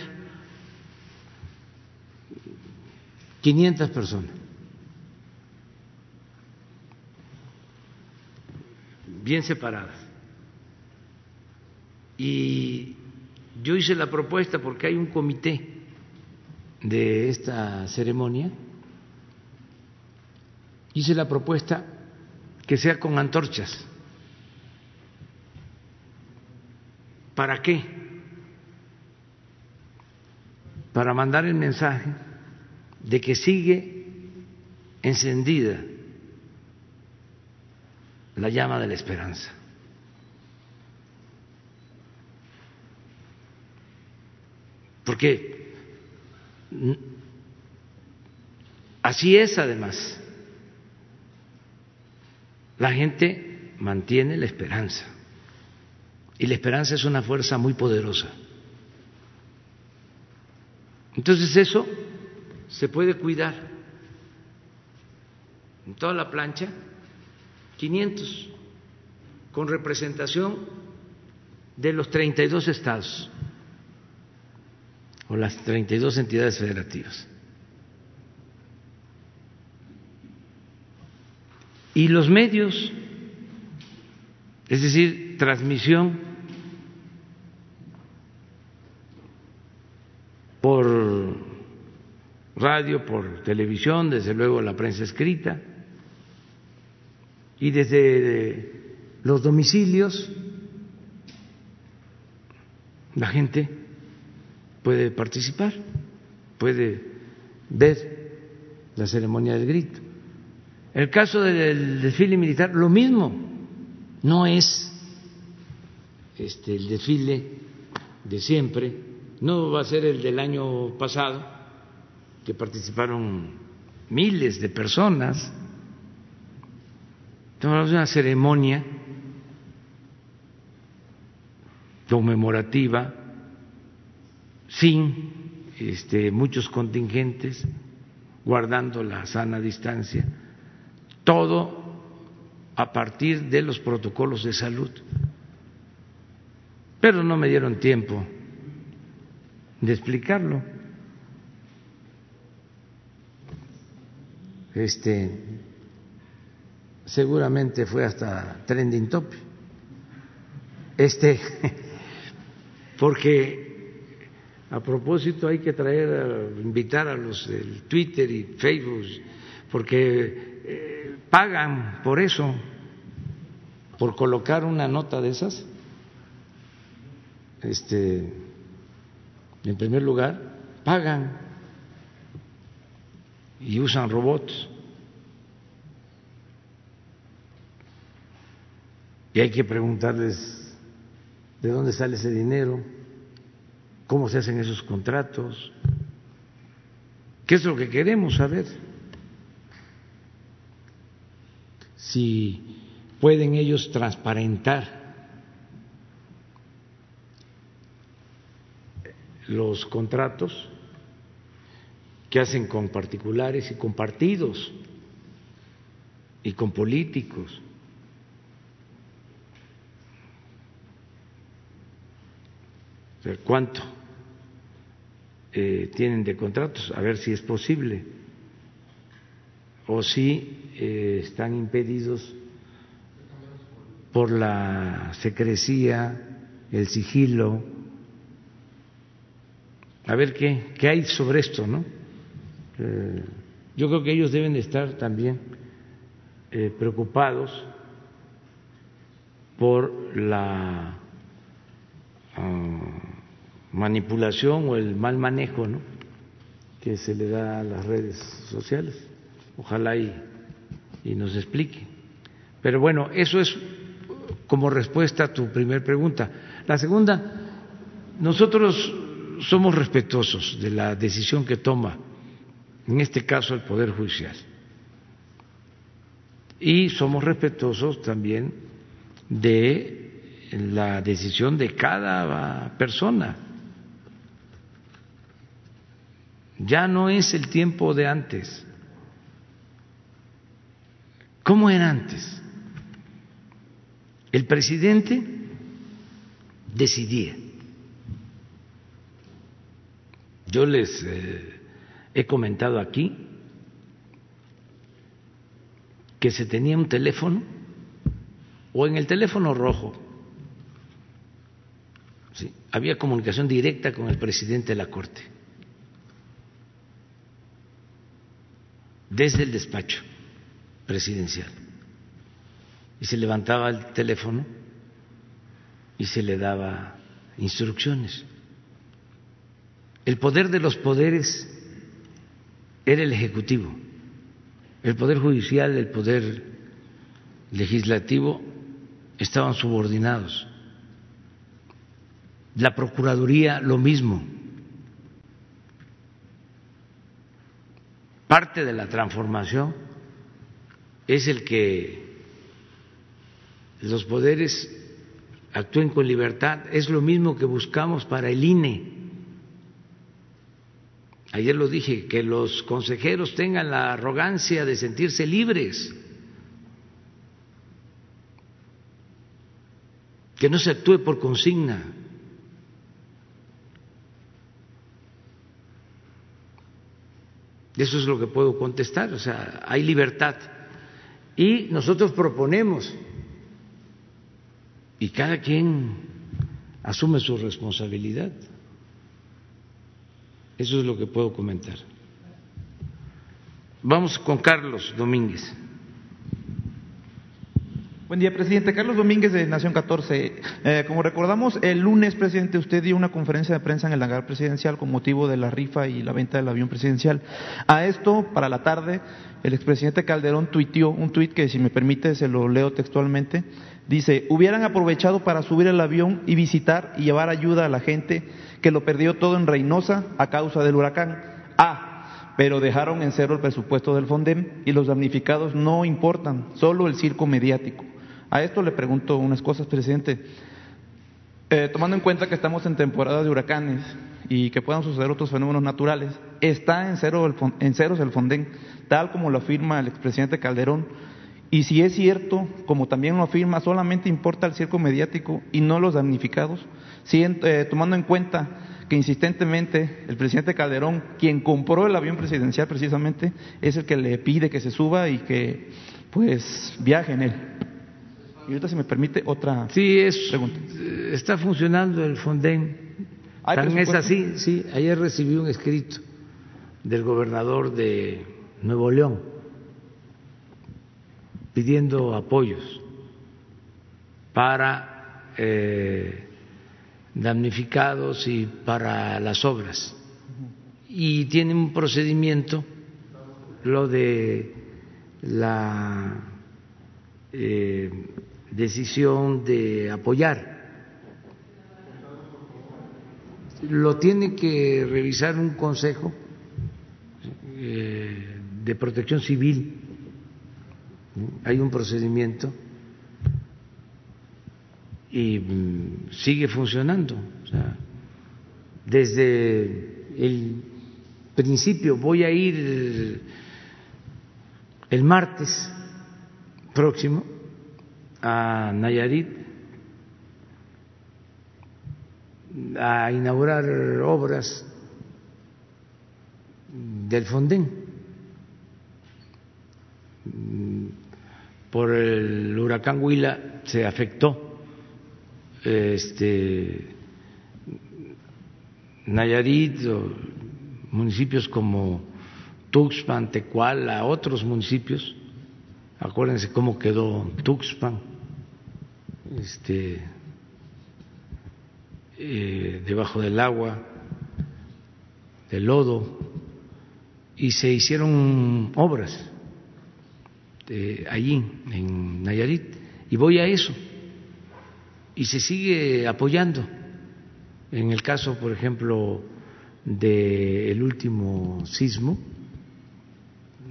500 personas. Bien separadas. Y yo hice la propuesta porque hay un comité de esta ceremonia hice la propuesta que sea con antorchas. ¿Para qué? Para mandar el mensaje de que sigue encendida la llama de la esperanza. Porque así es además la gente mantiene la esperanza. Y la esperanza es una fuerza muy poderosa. Entonces eso se puede cuidar. En toda la plancha, 500, con representación de los 32 estados o las 32 entidades federativas. Y los medios, es decir, transmisión por radio, por televisión, desde luego la prensa escrita, y desde los domicilios la gente puede participar, puede ver la ceremonia del grito. El caso del desfile militar, lo mismo, no es este, el desfile de siempre, no va a ser el del año pasado, que participaron miles de personas. Estamos una ceremonia conmemorativa sin este, muchos contingentes, guardando la sana distancia, todo a partir de los protocolos de salud. Pero no me dieron tiempo de explicarlo. Este seguramente fue hasta trending topic. Este (laughs) porque a propósito hay que traer invitar a los del Twitter y Facebook porque pagan por eso, por colocar una nota de esas. Este, en primer lugar, pagan y usan robots. Y hay que preguntarles de dónde sale ese dinero, cómo se hacen esos contratos, qué es lo que queremos saber. Si pueden ellos transparentar los contratos que hacen con particulares y con partidos y con políticos. ¿Cuánto eh, tienen de contratos? A ver si es posible. O si eh, están impedidos por la secrecía, el sigilo, a ver qué, qué hay sobre esto, ¿no? Eh, yo creo que ellos deben estar también eh, preocupados por la ah, manipulación o el mal manejo ¿no? que se le da a las redes sociales. Ojalá y, nos explique. Pero bueno, eso es como respuesta a tu primer pregunta. La segunda, nosotros somos respetuosos de la decisión que toma, en este caso, el Poder Judicial. Y somos respetuosos también de la decisión de cada persona. Ya no es el tiempo de antes. ¿Cómo era antes? El presidente decidía Yo les eh, he comentado aquí que se tenía un teléfono o en el teléfono rojo había comunicación directa con el presidente de la Corte desde el despacho presidencial y se levantaba el teléfono y se le daba instrucciones. El poder de los poderes era el Ejecutivo. El Poder Judicial, el Poder Legislativo estaban subordinados. La Procuraduría lo mismo. Parte de la transformación es el que los poderes actúen con libertad. Es lo mismo que buscamos para el INE ayer lo dije, que los consejeros tengan la arrogancia de sentirse libres, que no se actúe por consigna. Eso es lo que puedo contestar, o sea, hay libertad. Y nosotros proponemos, y cada quien asume su responsabilidad. Eso es lo que puedo comentar. Vamos con Carlos Domínguez. Buen día, presidente. Carlos Domínguez de Nación 14. Eh, como recordamos, el lunes, presidente, usted dio una conferencia de prensa en el hangar presidencial con motivo de la rifa y la venta del avión presidencial. A esto, para la tarde, el expresidente Calderón tuiteó un tuit que, si me permite, se lo leo textualmente. Dice, hubieran aprovechado para subir el avión y visitar y llevar ayuda a la gente que lo perdió todo en Reynosa a causa del huracán. Ah, pero dejaron en cero el presupuesto del Fondem y los damnificados no importan, solo el circo mediático. A esto le pregunto unas cosas, presidente. Eh, tomando en cuenta que estamos en temporada de huracanes y que puedan suceder otros fenómenos naturales, está en, cero el, en ceros el Fonden, tal como lo afirma el expresidente Calderón. Y si es cierto, como también lo afirma, solamente importa el circo mediático y no los damnificados, eh, tomando en cuenta que insistentemente el presidente Calderón, quien compró el avión presidencial precisamente, es el que le pide que se suba y que pues viaje en él. Y ahorita si me permite otra sí, es, pregunta. Está funcionando el Fonden. También es así, sí. Ayer recibí un escrito del gobernador de Nuevo León pidiendo apoyos para eh, damnificados y para las obras. Y tiene un procedimiento, lo de la eh, decisión de apoyar. Lo tiene que revisar un consejo eh, de protección civil. Hay un procedimiento y mm, sigue funcionando. desde el principio voy a ir el martes próximo a Nayarit a inaugurar obras del Fonden por el huracán Huila se afectó este, Nayarit, municipios como Tuxpan, Tecuala, otros municipios, acuérdense cómo quedó Tuxpan, este, eh, debajo del agua, del lodo, y se hicieron obras eh, allí, en Nayarit, y voy a eso y se sigue apoyando. En el caso, por ejemplo, del último sismo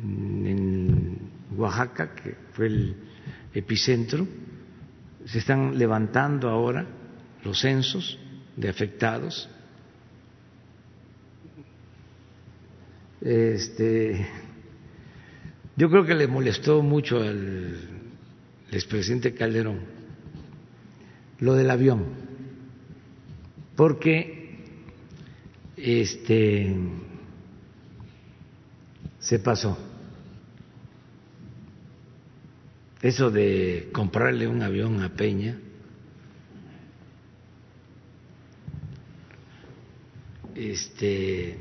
en Oaxaca, que fue el epicentro, se están levantando ahora los censos de afectados. Este, yo creo que le molestó mucho al expresidente Calderón lo del avión, porque este se pasó. Eso de comprarle un avión a Peña este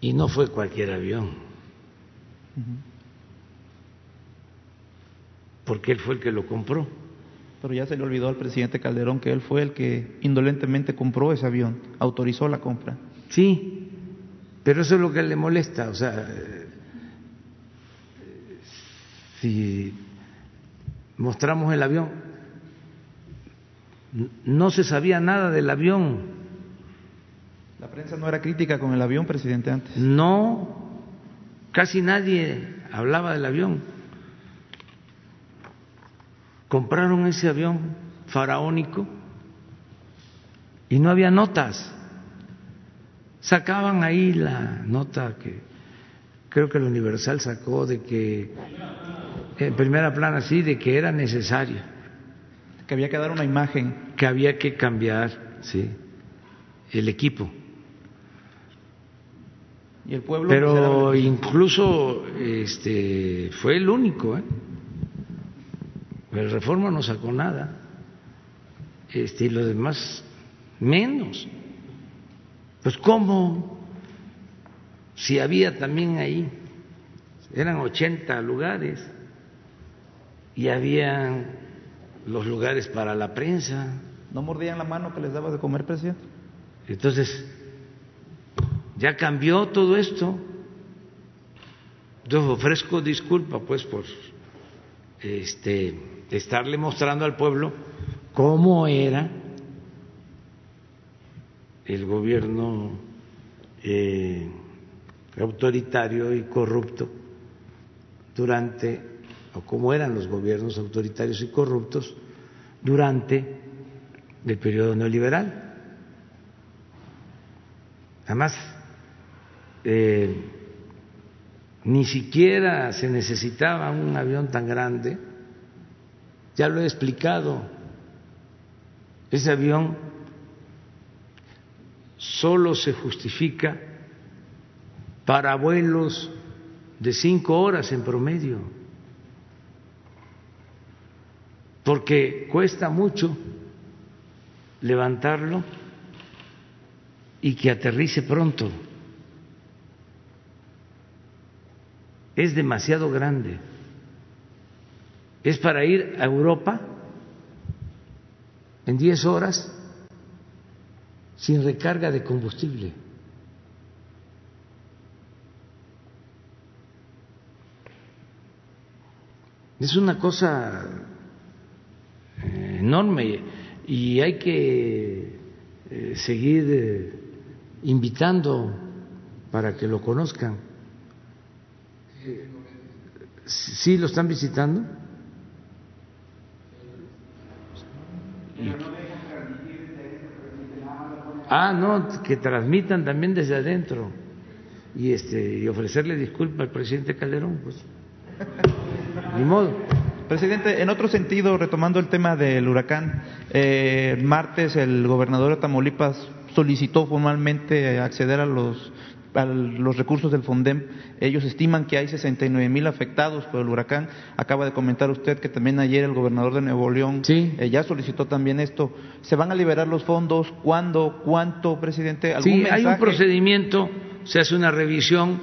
y no fue cualquier avión. Porque él fue el que lo compró pero ya se le olvidó al presidente Calderón que él fue el que indolentemente compró ese avión, autorizó la compra. Sí, pero eso es lo que le molesta, o sea, si mostramos el avión, no se sabía nada del avión. La prensa no era crítica con el avión, presidente, antes. No, casi nadie hablaba del avión compraron ese avión faraónico y no había notas. Sacaban ahí la nota que creo que el Universal sacó de que, en primera plana, sí, de que era necesario. Que había que dar una imagen. Que había que cambiar, sí, el equipo. Y el pueblo. Pero incluso este, fue el único, ¿eh? El reforma no sacó nada, este, y lo demás menos. Pues cómo, si había también ahí, eran 80 lugares y había los lugares para la prensa. ¿No mordían la mano que les daba de comer, presidente? Entonces, ya cambió todo esto. Yo ofrezco disculpa, pues, por este estarle mostrando al pueblo cómo era el gobierno eh, autoritario y corrupto durante, o cómo eran los gobiernos autoritarios y corruptos durante del periodo neoliberal. Además, eh, ni siquiera se necesitaba un avión tan grande, ya lo he explicado, ese avión solo se justifica para vuelos de cinco horas en promedio, porque cuesta mucho levantarlo y que aterrice pronto. Es demasiado grande. Es para ir a Europa en diez horas sin recarga de combustible. Es una cosa enorme y hay que eh, seguir eh, invitando para que lo conozcan. ¿Sí lo están visitando? Ah, no, que transmitan también desde adentro y este y ofrecerle disculpas al presidente Calderón, pues. Ni modo. Presidente, en otro sentido, retomando el tema del huracán, eh, martes el gobernador de Tamaulipas solicitó formalmente acceder a los, a los recursos del FONDEM. Ellos estiman que hay 69 mil afectados por el huracán. Acaba de comentar usted que también ayer el gobernador de Nuevo León eh, ya solicitó también esto. ¿Se van a liberar los fondos? ¿Cuándo? ¿Cuánto, presidente? ¿Algún sí, hay un procedimiento, se hace una revisión.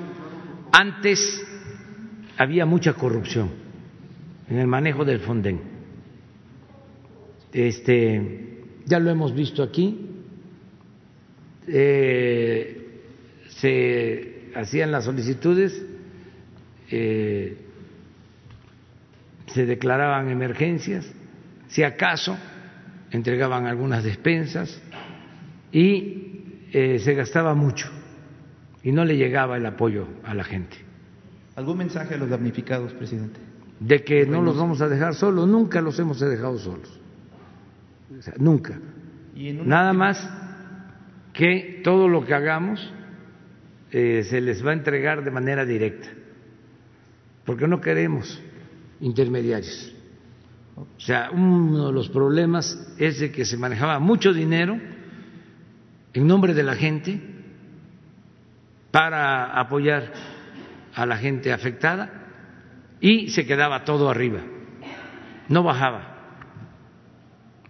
Antes había mucha corrupción en el manejo del Fonden. Este, ya lo hemos visto aquí. Eh, se hacían las solicitudes, eh, se declaraban emergencias, si acaso entregaban algunas despensas y eh, se gastaba mucho y no le llegaba el apoyo a la gente. ¿Algún mensaje a los damnificados, presidente? De que no los vamos a dejar solos, nunca los hemos dejado solos, nunca. Nada más que todo lo que hagamos eh, se les va a entregar de manera directa, porque no queremos intermediarios. O sea, uno de los problemas es de que se manejaba mucho dinero en nombre de la gente para apoyar a la gente afectada y se quedaba todo arriba, no bajaba.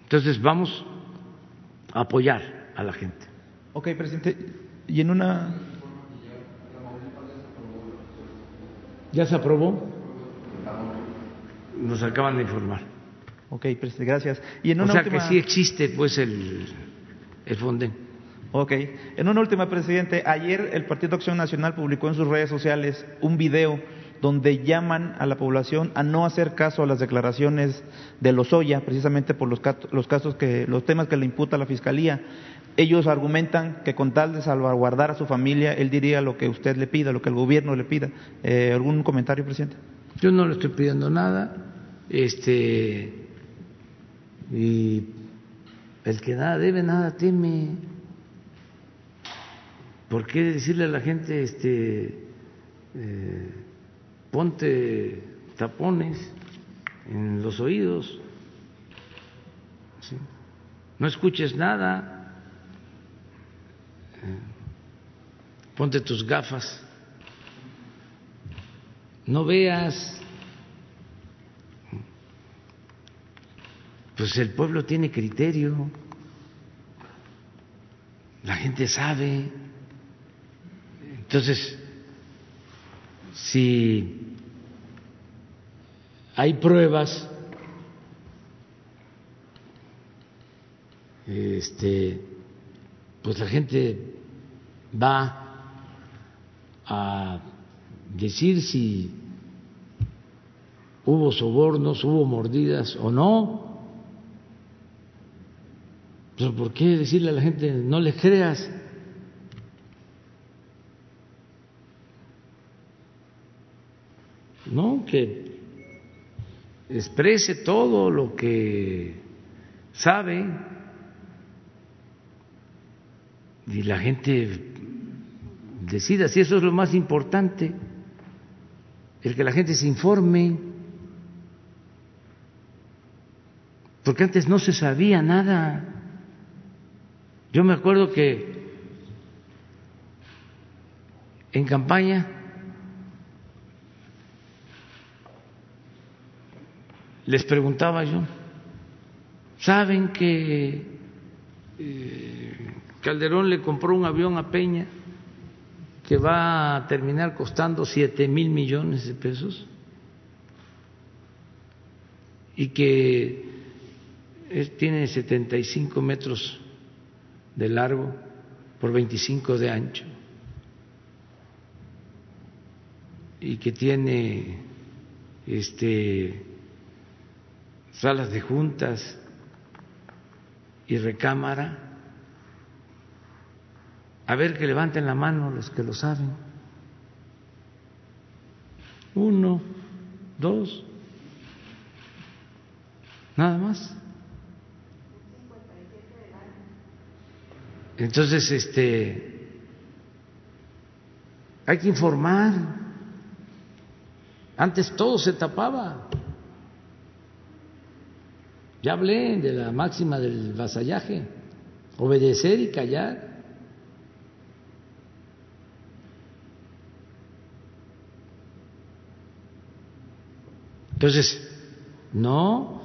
Entonces vamos a apoyar a la gente. Ok, presidente, y en una... ¿Ya se aprobó? Nos acaban de informar. Ok, presidente, gracias. Y en una o sea que sí existe pues el, el Fonden. Ok. En una última, presidente, ayer el Partido Acción Nacional publicó en sus redes sociales un video donde llaman a la población a no hacer caso a las declaraciones de Lozoya, precisamente por los, casos que, los temas que le imputa la fiscalía. Ellos argumentan que con tal de salvaguardar a su familia, él diría lo que usted le pida, lo que el gobierno le pida. Eh, ¿Algún comentario, presidente? Yo no le estoy pidiendo nada. Este y el que nada debe, nada teme. ¿Por qué decirle a la gente este eh, ponte tapones en los oídos, no escuches nada, eh, ponte tus gafas, no veas. Pues el pueblo tiene criterio, la gente sabe. Entonces, si hay pruebas este pues la gente va a decir si hubo sobornos, hubo mordidas o no. Pero ¿por qué decirle a la gente no le creas? ¿No? Que exprese todo lo que sabe y la gente decida si eso es lo más importante, el que la gente se informe, porque antes no se sabía nada. Yo me acuerdo que en campaña les preguntaba yo, ¿saben que eh, Calderón le compró un avión a Peña que va a terminar costando siete mil millones de pesos y que tiene 75 metros de largo por 25 de ancho. Y que tiene este salas de juntas y recámara a ver que levanten la mano los que lo saben. Uno, dos, nada más. Entonces, este, hay que informar. Antes todo se tapaba. Ya hablé de la máxima del vasallaje, obedecer y callar. Entonces, no,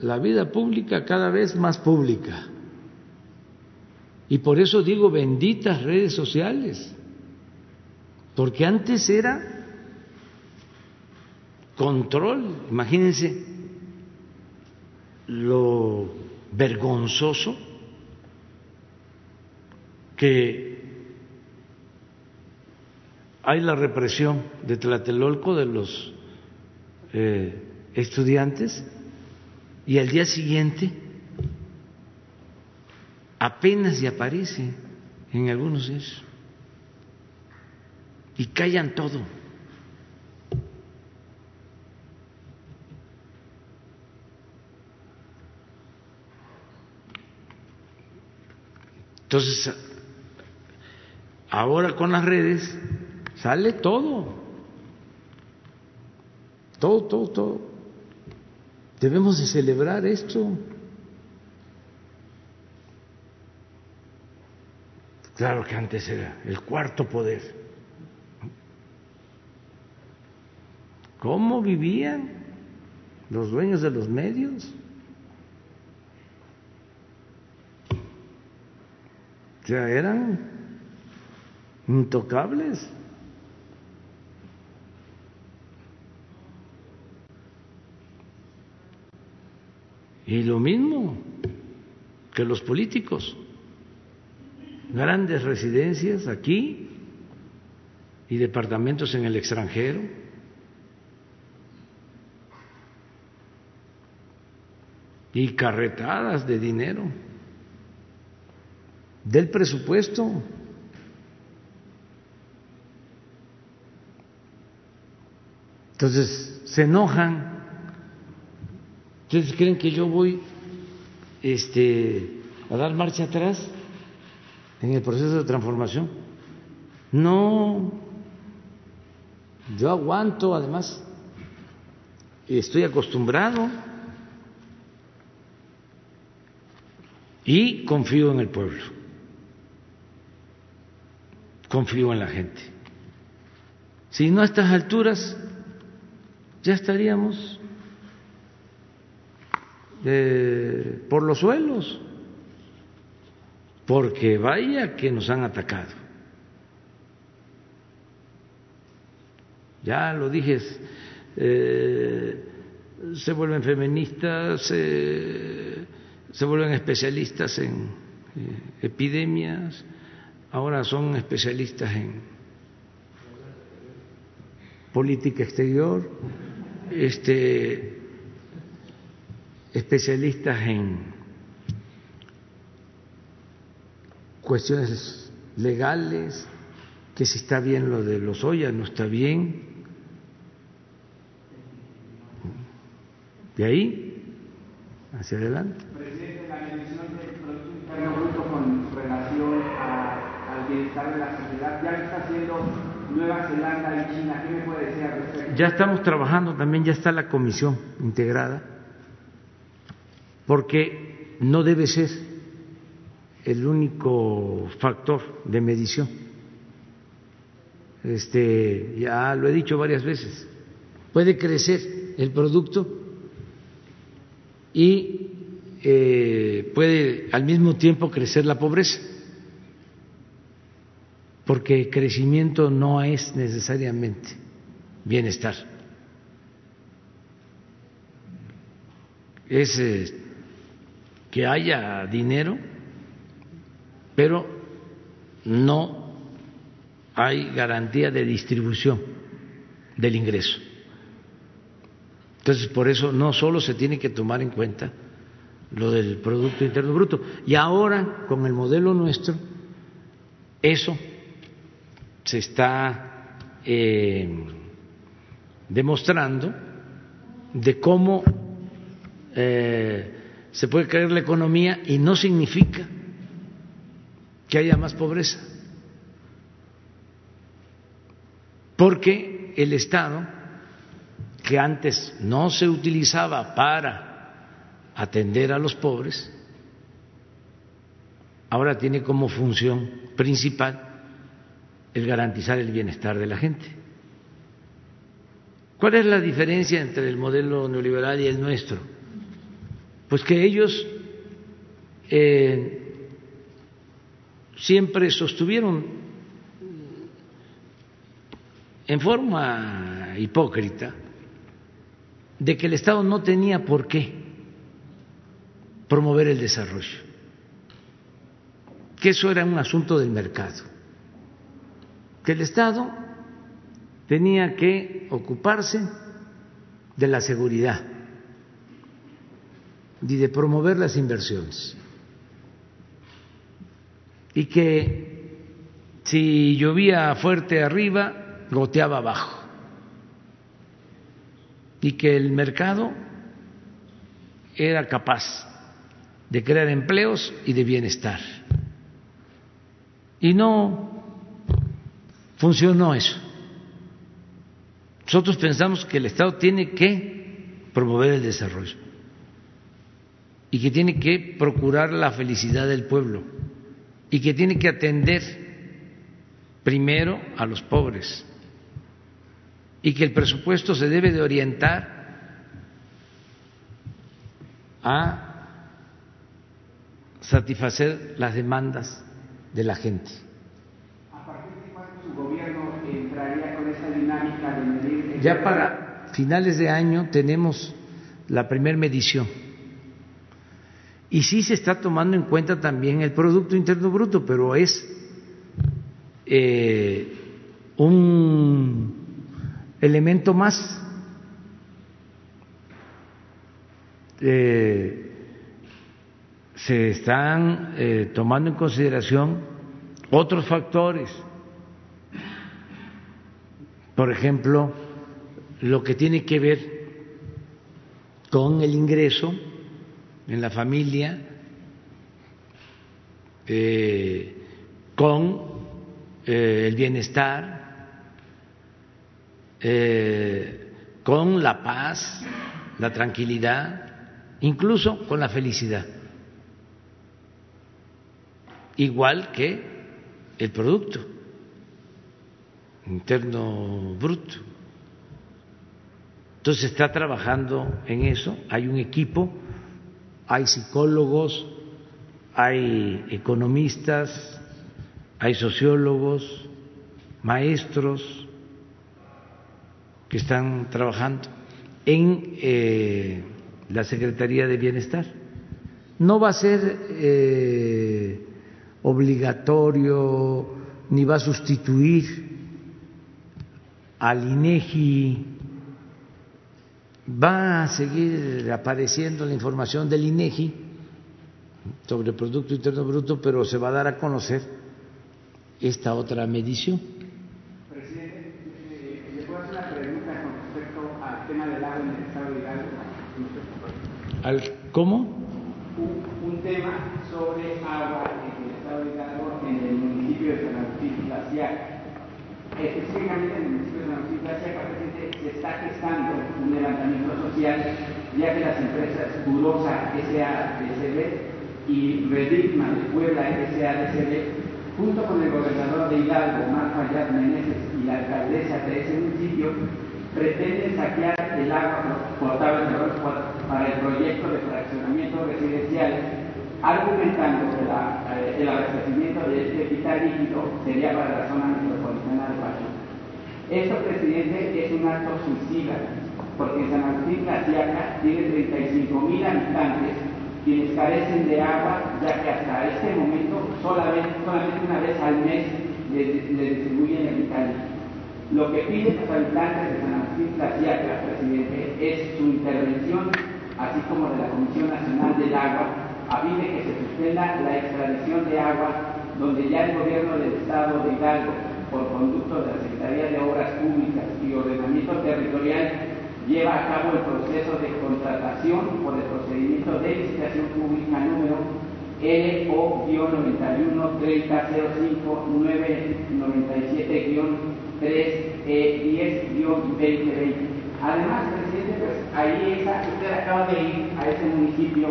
la vida pública cada vez más pública. Y por eso digo benditas redes sociales, porque antes era control, imagínense lo vergonzoso que hay la represión de Tlatelolco de los eh, estudiantes y al día siguiente apenas y aparece en algunos de y callan todo. Entonces, ahora con las redes sale todo todo, todo, todo. Debemos de celebrar esto. Claro que antes era el cuarto poder. ¿Cómo vivían los dueños de los medios? O sea, eran intocables. Y lo mismo que los políticos, grandes residencias aquí y departamentos en el extranjero. Y carretadas de dinero del presupuesto. Entonces se enojan ¿Ustedes creen que yo voy este, a dar marcha atrás en el proceso de transformación? No, yo aguanto, además, estoy acostumbrado y confío en el pueblo, confío en la gente. Si no a estas alturas, ya estaríamos por los suelos, porque vaya que nos han atacado. Ya lo dije, eh, se vuelven feministas, se vuelven especialistas en eh, epidemias, ahora son especialistas en política exterior, este especialistas en cuestiones legales, que si está bien lo de los Oya, no está bien. De ahí hacia adelante. Presidente, la medición del Producto Interno Bruto con relación Ya está haciendo Nueva Zelanda y China. ¿Qué me puede decir al respecto? Ya estamos trabajando, también ya está la comisión integrada, porque no debe ser el único factor de medición. Este, ya lo he dicho varias veces, puede crecer el producto y eh, puede al mismo tiempo crecer la pobreza, porque crecimiento no es necesariamente bienestar. Es eh, que haya dinero, pero no hay garantía de distribución del ingreso. Entonces, por eso no solo se tiene que tomar en cuenta lo del Producto Interno Bruto. Y ahora, con el modelo nuestro, eso se está eh, demostrando de cómo eh, se puede creer la economía y no significa que haya más pobreza. Porque el Estado, que antes no se utilizaba para atender a los pobres, ahora tiene como función principal el garantizar el bienestar de la gente. ¿Cuál es la diferencia entre el modelo neoliberal y el nuestro? Pues que ellos eh, siempre sostuvieron en forma hipócrita de que el Estado no tenía por qué promover el desarrollo, que eso era un asunto del mercado, que el Estado tenía que ocuparse de la seguridad y de promover las inversiones y que si llovía fuerte arriba goteaba abajo y que el mercado era capaz de crear empleos y de bienestar. Y no funcionó eso. Nosotros pensamos que el Estado tiene que promover el desarrollo y que tiene que procurar la felicidad del pueblo y que tiene que atender primero a los pobres y que el presupuesto se debe de orientar a satisfacer las demandas de la gente. ¿A partir de cuándo su gobierno entraría con esa dinámica de medir? Ya para finales de año tenemos la primer medición. Y sí se está tomando en cuenta también el Producto Interno Bruto, pero es eh, un elemento más. Eh, se están eh, tomando en consideración otros factores, por ejemplo, lo que tiene que ver con el ingreso en la familia, eh, con el bienestar, eh, con la paz, la tranquilidad, incluso con la felicidad. Igual que el Producto Interno Bruto. Entonces está trabajando en eso, hay un equipo, hay psicólogos, hay economistas, hay sociólogos, maestros, que están trabajando en eh, la Secretaría de Bienestar. No va a ser eh, obligatorio ni va a sustituir al INEGI. Va a seguir apareciendo la información del INEGI sobre el Producto Interno Bruto, pero se va a dar a conocer esta otra medición. ¿Al, ¿Cómo? Un, un, tema sobre agua en el estado de Hidalgo, en el municipio municipio de San Agustín Tlaxiaca. Específicamente en el Agustín Tlaxiaca, presidente, se está gestando un levantamiento social, ya que las empresas Durosa S.A.D.C.B. y Redigma de Puebla S.A.D.C.B junto con el gobernador de Hidalgo, Marco Ayat Meneses, y la alcaldesa de ese municipio, pretenden saquear el agua potable para el proyecto de fraccionamiento residencial, argumentando que eh, el abastecimiento de este vital líquido sería para la zona metropolitana de Pachuca. Esto, presidente, es un acto suicida, porque San Agustín Casiaca tiene 35 mil habitantes quienes carecen de agua, ya que hasta este momento solamente, una vez al mes le, distribuyen el vital. Lo que piden los habitantes de San Agustín Tlaxiaca, presidente, es su intervención, así como de la Comisión Nacional del Agua, a fin de que se suspenda la extradición de agua, donde ya el gobierno del Estado de Hidalgo, por conducto de la Secretaría de Obras Públicas y Ordenamiento Territorial, lleva a cabo el proceso de contratación por el procedimiento de licitación pública número LO-91 3005 997 3 e 10 2020 Además, presidente, pues ahí está, usted acaba de ir a ese municipio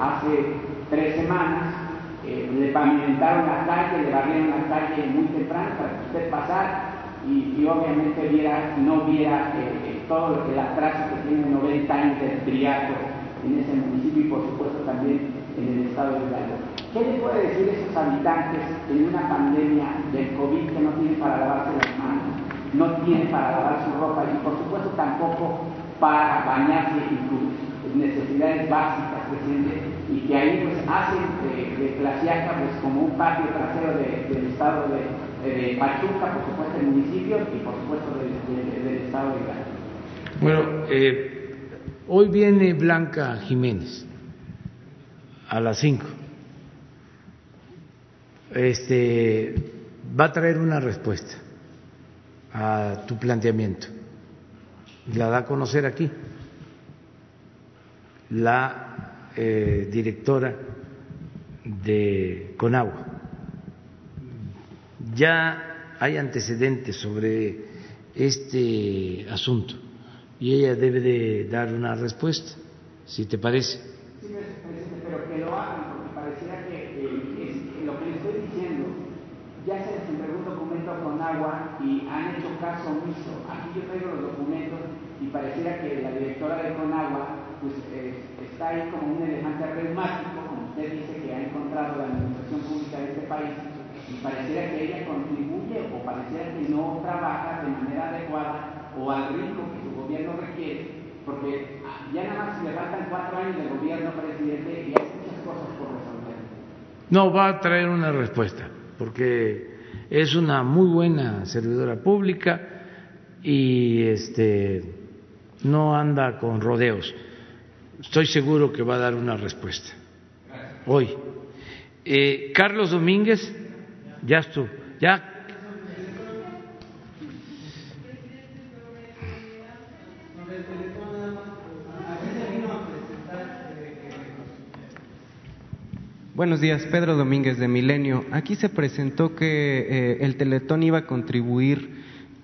hace tres semanas, eh, le pavimentaron la calle, le barrieron la calle muy temprano para que usted pasara y, obviamente viera, no viera eh, todo lo que el atraso que tiene 90 años de triato en ese municipio y por supuesto también en el estado de Hidalgo. ¿Qué le puede decir a esos habitantes en una pandemia del COVID que no tienen para lavarse las manos, no tienen para lavar su ropa y por supuesto tampoco para bañarse y sus necesidades básicas, presidente, y que ahí pues hacen de, de pues como un patio trasero del estado de, Pachuca, por supuesto el municipio y por supuesto del estado de Hidalgo. Bueno, eh, hoy viene Blanca Jiménez a las 5. Este, va a traer una respuesta a tu planteamiento. La da a conocer aquí la eh, directora de Conagua. Ya hay antecedentes sobre este asunto y ella debe de dar una respuesta, si te parece. Sí, pero que lo hagan, porque pareciera que lo que le estoy diciendo, ya se les entregó un documento con agua y han hecho caso omiso. Aquí yo traigo los documentos y pareciera que la directora de Conagua pues, está ahí como un elefante reumático, como usted dice que ha encontrado la administración pública de este país, y pareciera que ella contribuye o pareciera que no trabaja de manera adecuada o al ritmo que gobierno requiere, porque ya nada más le faltan cuatro años de gobierno, presidente, y hay muchas cosas por resolver. No, va a traer una respuesta, porque es una muy buena servidora pública y este no anda con rodeos. Estoy seguro que va a dar una respuesta. Hoy. Eh, Carlos Domínguez, ya estuvo. Ya Buenos días, Pedro Domínguez de Milenio. Aquí se presentó que eh, el Teletón iba a contribuir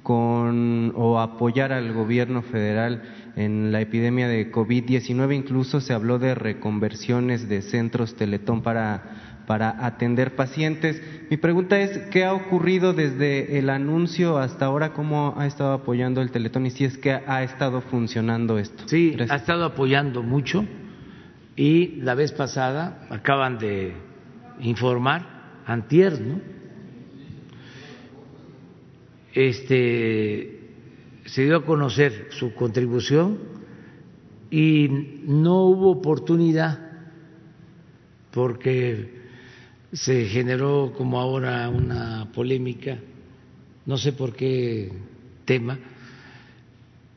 con o apoyar al gobierno federal en la epidemia de COVID-19. Incluso se habló de reconversiones de centros Teletón para, para atender pacientes. Mi pregunta es, ¿qué ha ocurrido desde el anuncio hasta ahora? ¿Cómo ha estado apoyando el Teletón y si es que ha estado funcionando esto? Sí, ha estado apoyando mucho y la vez pasada acaban de informar, antier, ¿no? Este, se dio a conocer su contribución y no hubo oportunidad porque se generó como ahora una polémica, no sé por qué tema,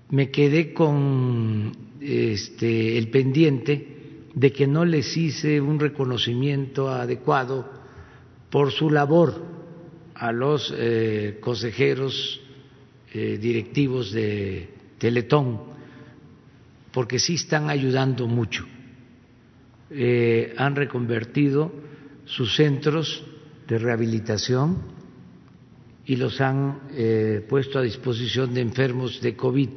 me quedé con este, el pendiente de que no les hice un reconocimiento adecuado por su labor a los eh, consejeros eh, directivos de Teletón, porque sí están ayudando mucho. Eh, han reconvertido sus centros de rehabilitación y los han puesto a disposición de enfermos de COVID.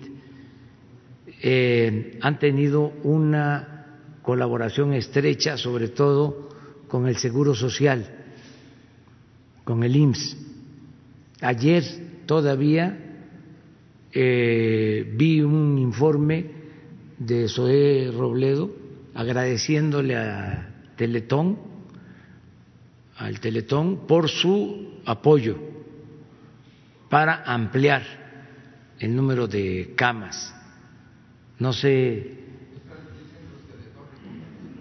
Han tenido una colaboración estrecha, sobre todo con el Seguro Social, con el IMSS. Ayer todavía eh, vi un informe de Zoé Robledo agradeciéndole a Teletón, al Teletón, por su apoyo para ampliar el número de camas. No sé.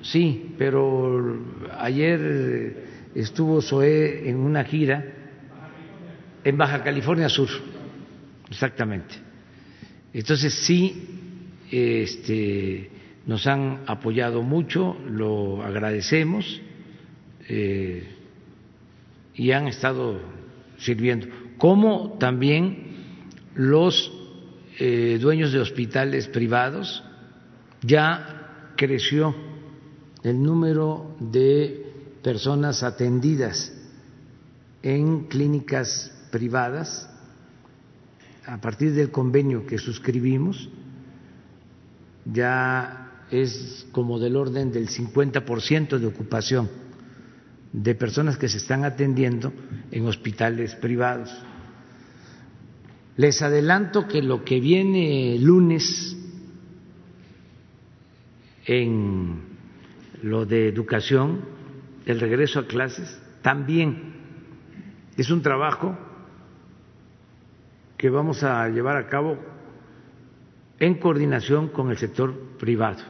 Sí, pero ayer estuvo Zoé en una gira en Baja California Sur, exactamente. Entonces sí, este, nos han apoyado mucho, lo agradecemos eh, y han estado sirviendo como también los eh, dueños de hospitales privados, ya creció el número de personas atendidas en clínicas privadas a partir del convenio que suscribimos, ya es como del orden del 50% de ocupación de personas que se están atendiendo en hospitales privados. Les adelanto que lo que viene lunes en lo de educación, el regreso a clases, también es un trabajo que vamos a llevar a cabo en coordinación con el sector privado,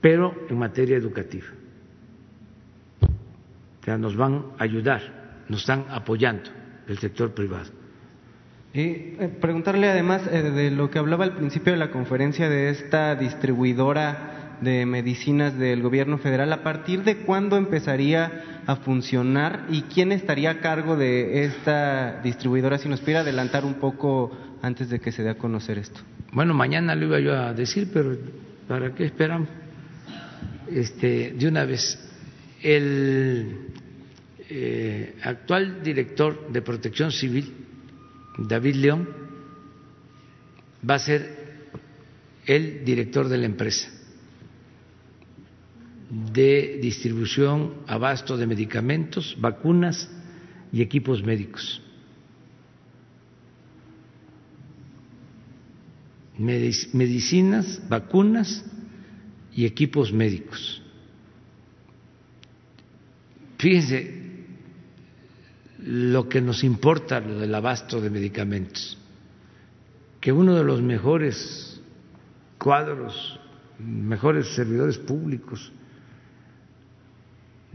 pero en materia educativa. O sea, nos van a ayudar, nos están apoyando el sector privado. Y eh, preguntarle además eh, de lo que hablaba al principio de la conferencia de esta distribuidora de medicinas del gobierno federal, ¿a partir de cuándo empezaría a funcionar y quién estaría a cargo de esta distribuidora? Si nos pudiera adelantar un poco antes de que se dé a conocer esto. Bueno, mañana lo iba yo a decir, pero ¿para qué esperamos? Este, de una vez, el eh, actual director de Protección Civil David León va a ser el director de la empresa de distribución, abasto de medicamentos, vacunas y equipos médicos. Medicinas, vacunas y equipos médicos. Fíjense, lo que nos importa, lo del abasto de medicamentos, que uno de los mejores cuadros, mejores servidores públicos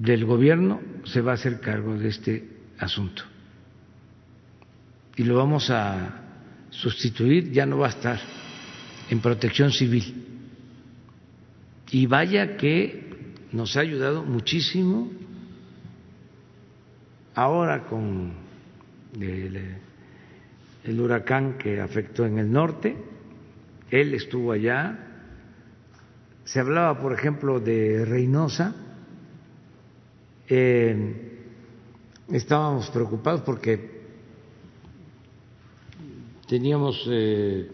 del gobierno se va a hacer cargo de este asunto. Y lo vamos a sustituir, ya no va a estar en protección civil. Y vaya que nos ha ayudado muchísimo ahora con el, huracán que afectó en el norte, él estuvo allá, se hablaba, por ejemplo, de Reynosa, eh, estábamos preocupados porque teníamos eh,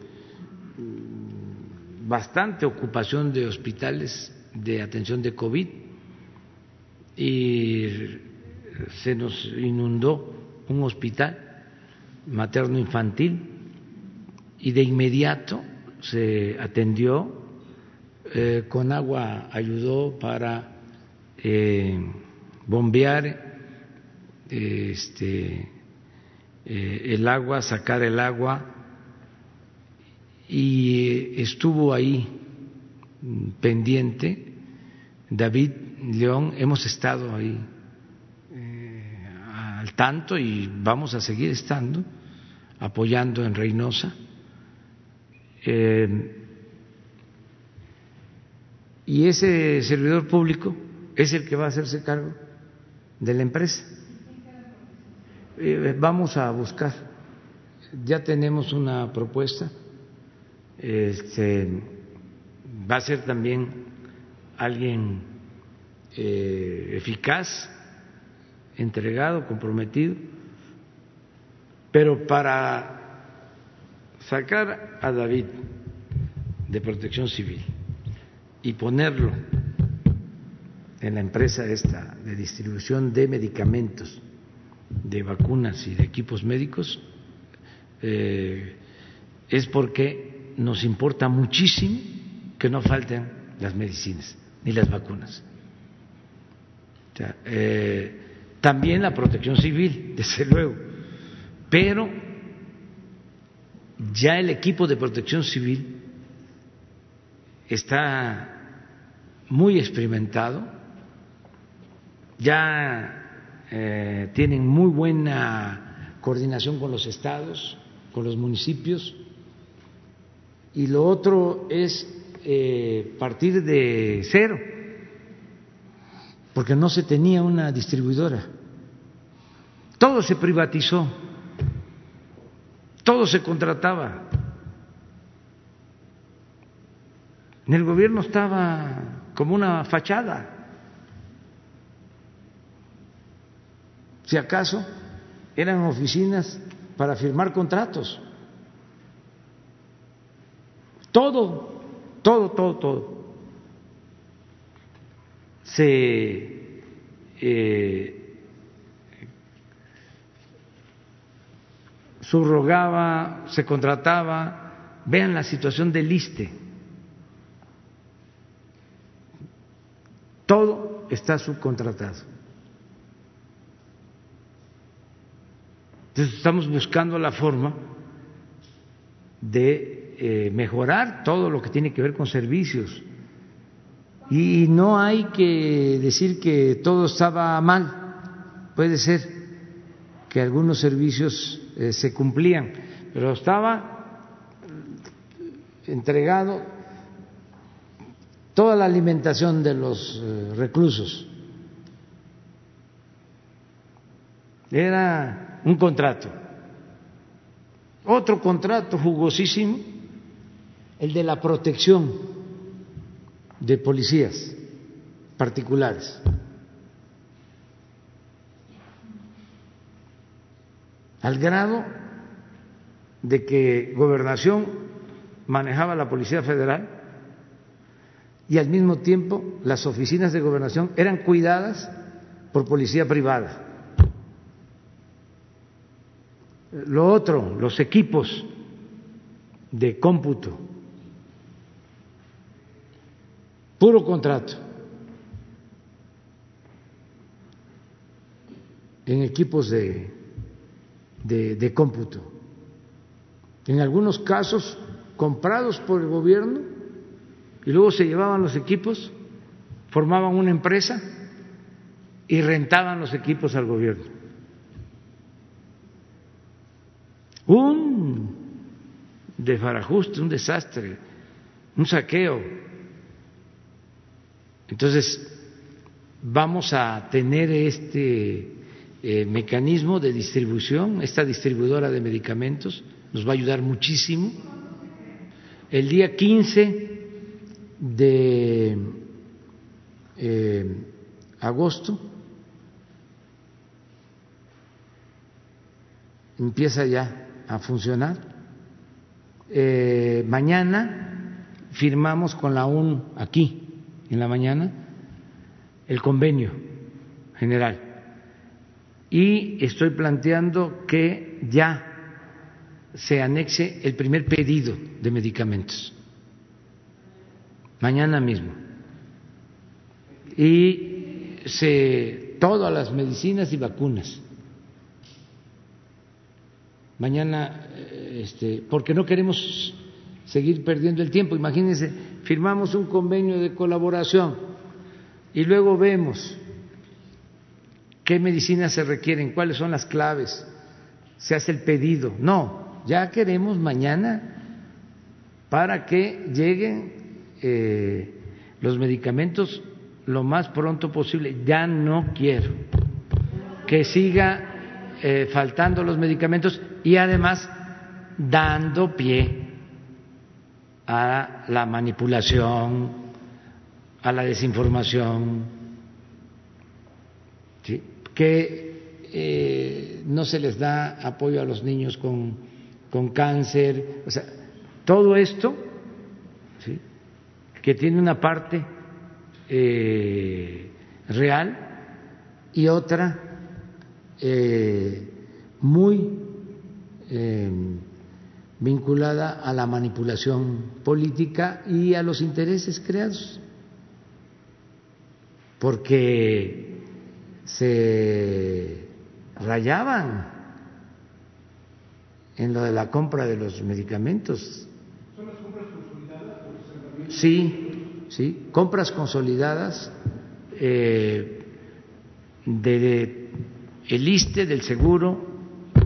bastante ocupación de hospitales de atención de COVID y se nos inundó un hospital materno infantil y de inmediato se atendió, eh, con agua ayudó para bombear este, eh, el agua, sacar el agua y estuvo ahí pendiente David León, hemos estado ahí tanto y vamos a seguir estando apoyando en Reynosa. Eh, y ese servidor público es el que va a hacerse cargo de la empresa. Eh, vamos a buscar, ya tenemos una propuesta, este, va a ser también alguien eh, eficaz entregado, comprometido, Pero para sacar a David de protección civil y ponerlo en la empresa esta de distribución de medicamentos, de vacunas y de equipos médicos, eh, es porque nos importa muchísimo que no falten las medicinas ni las vacunas. Eh, también la protección civil, (laughs) desde luego, pero ya el equipo de protección civil está muy experimentado, ya eh, tienen muy buena coordinación con los estados, con los municipios, y lo otro es eh, partir de cero, porque no se tenía una distribuidora. Todo se privatizó, todo se contrataba. En el gobierno estaba como una fachada. Si acaso eran oficinas para firmar contratos. Todo, todo, todo, todo. Se eh, subrogaba, se contrataba. Vean la situación del ISTE. Todo está subcontratado. Entonces estamos buscando la forma de eh, mejorar todo lo que tiene que ver con servicios. Y no hay que decir que todo estaba mal. Puede ser que algunos servicios eh, se cumplían, pero estaba entregado toda la alimentación de los eh, reclusos. Era un contrato. Otro contrato jugosísimo, el de la protección de policías particulares. Al grado de que gobernación manejaba la Policía Federal y al mismo tiempo las oficinas de gobernación eran cuidadas por policía privada. Lo otro, los equipos de cómputo, puro contrato. en equipos de, de, cómputo. En algunos casos comprados por el gobierno y luego se llevaban los equipos, formaban una empresa y rentaban los equipos al gobierno. Un desbarajuste, un desastre, un saqueo. Entonces, vamos a tener este eh, mecanismo de distribución, esta distribuidora de medicamentos nos va a ayudar muchísimo. El día 15 de eh, agosto empieza ya a funcionar. Eh, mañana firmamos con la ONU aquí, en la mañana, el convenio general. Y estoy planteando que ya se anexe el primer pedido de medicamentos. Mañana mismo. Y se todas las medicinas y vacunas mañana, eh, este, porque no queremos seguir perdiendo el tiempo. Imagínense, firmamos un convenio de colaboración y luego vemos qué medicinas se requieren, cuáles son las claves, se hace el pedido. No, ya queremos mañana para que lleguen eh, los medicamentos lo más pronto posible. Ya no quiero que siga eh, faltando los medicamentos y además dando pie a la manipulación, a la desinformación, que eh, no se les da apoyo a los niños con, con cáncer, o sea, todo esto, que tiene una parte eh, real y otra eh, muy eh, vinculada a la manipulación política y a los intereses creados, porque se rayaban en lo de la compra de los medicamentos. ¿Son las compras consolidadas? Sí, sí, compras consolidadas eh, de, el ISTE, del Seguro,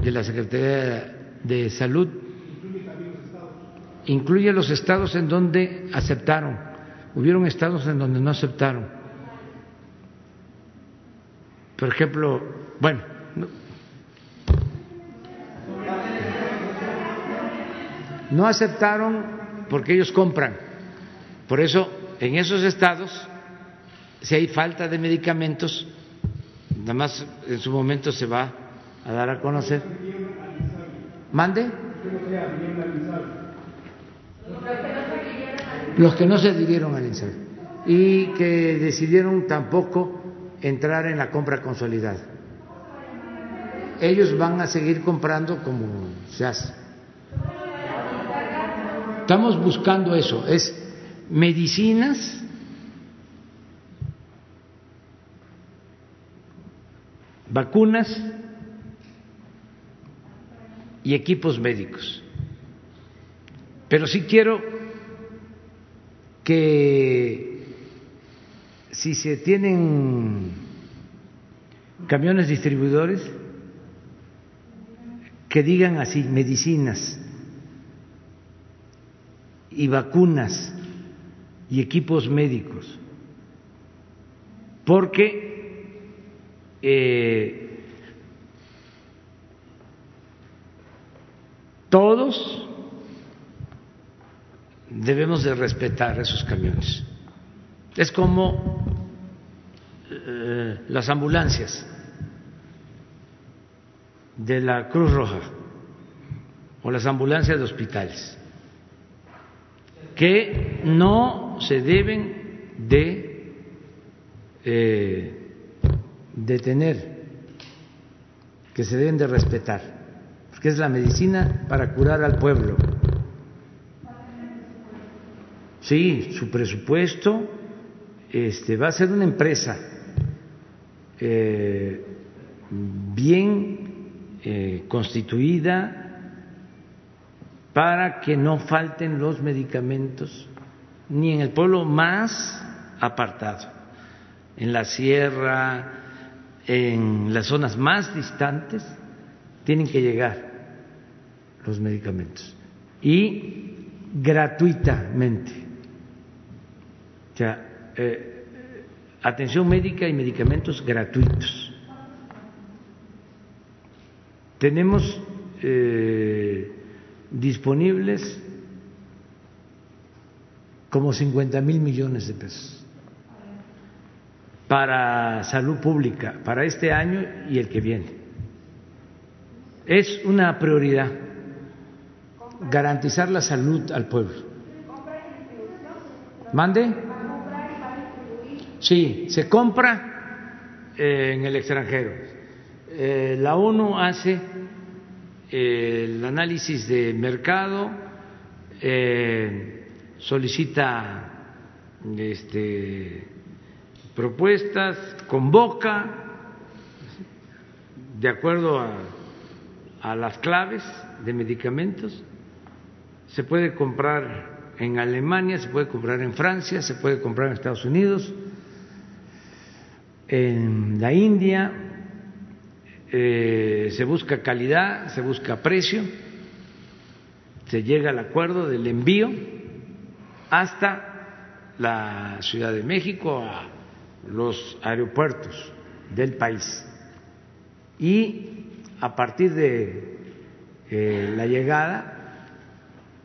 de la Secretaría de Salud. ¿Incluye los estados? En donde aceptaron. Hubieron estados en donde no aceptaron. Por ejemplo, bueno, no aceptaron porque ellos compran. Por eso, en esos estados, si hay falta de medicamentos, nada más en su momento se va a dar a conocer. ¿Mande? Los que no se adhirieron al INSABI y que decidieron tampoco entrar en la compra consolidada. Ellos van a seguir comprando como se hace. Estamos buscando eso, es medicinas vacunas y equipos médicos. Pero sí quiero que si se tienen camiones distribuidores, que digan así, medicinas y vacunas y equipos médicos, porque eh, todos debemos de respetar esos camiones. Es como eh, las ambulancias de la Cruz Roja o las ambulancias de hospitales que no se deben de eh, detener, que se deben de respetar, porque es la medicina para curar al pueblo. Sí, su presupuesto este, va a ser una empresa eh, bien eh, constituida, para que no falten los medicamentos ni en el pueblo más apartado, en la sierra, en las zonas más distantes, tienen que llegar los medicamentos y gratuitamente. O sea, eh, atención médica y medicamentos gratuitos. Tenemos eh, disponibles como 50 mil millones de pesos para salud pública, para este año y el que viene. Es una prioridad garantizar la salud al pueblo. ¿Mande? Sí, se compra eh, en el extranjero. Eh, la ONU hace el análisis de mercado, eh, solicita este, propuestas, convoca de acuerdo a, a las claves de medicamentos. Se puede comprar en Alemania, se puede comprar en Francia, se puede comprar en Estados Unidos, en la India, eh, se busca calidad, se busca precio, se llega al acuerdo del envío hasta la Ciudad de México, a los aeropuertos del país. Y a partir de eh, la llegada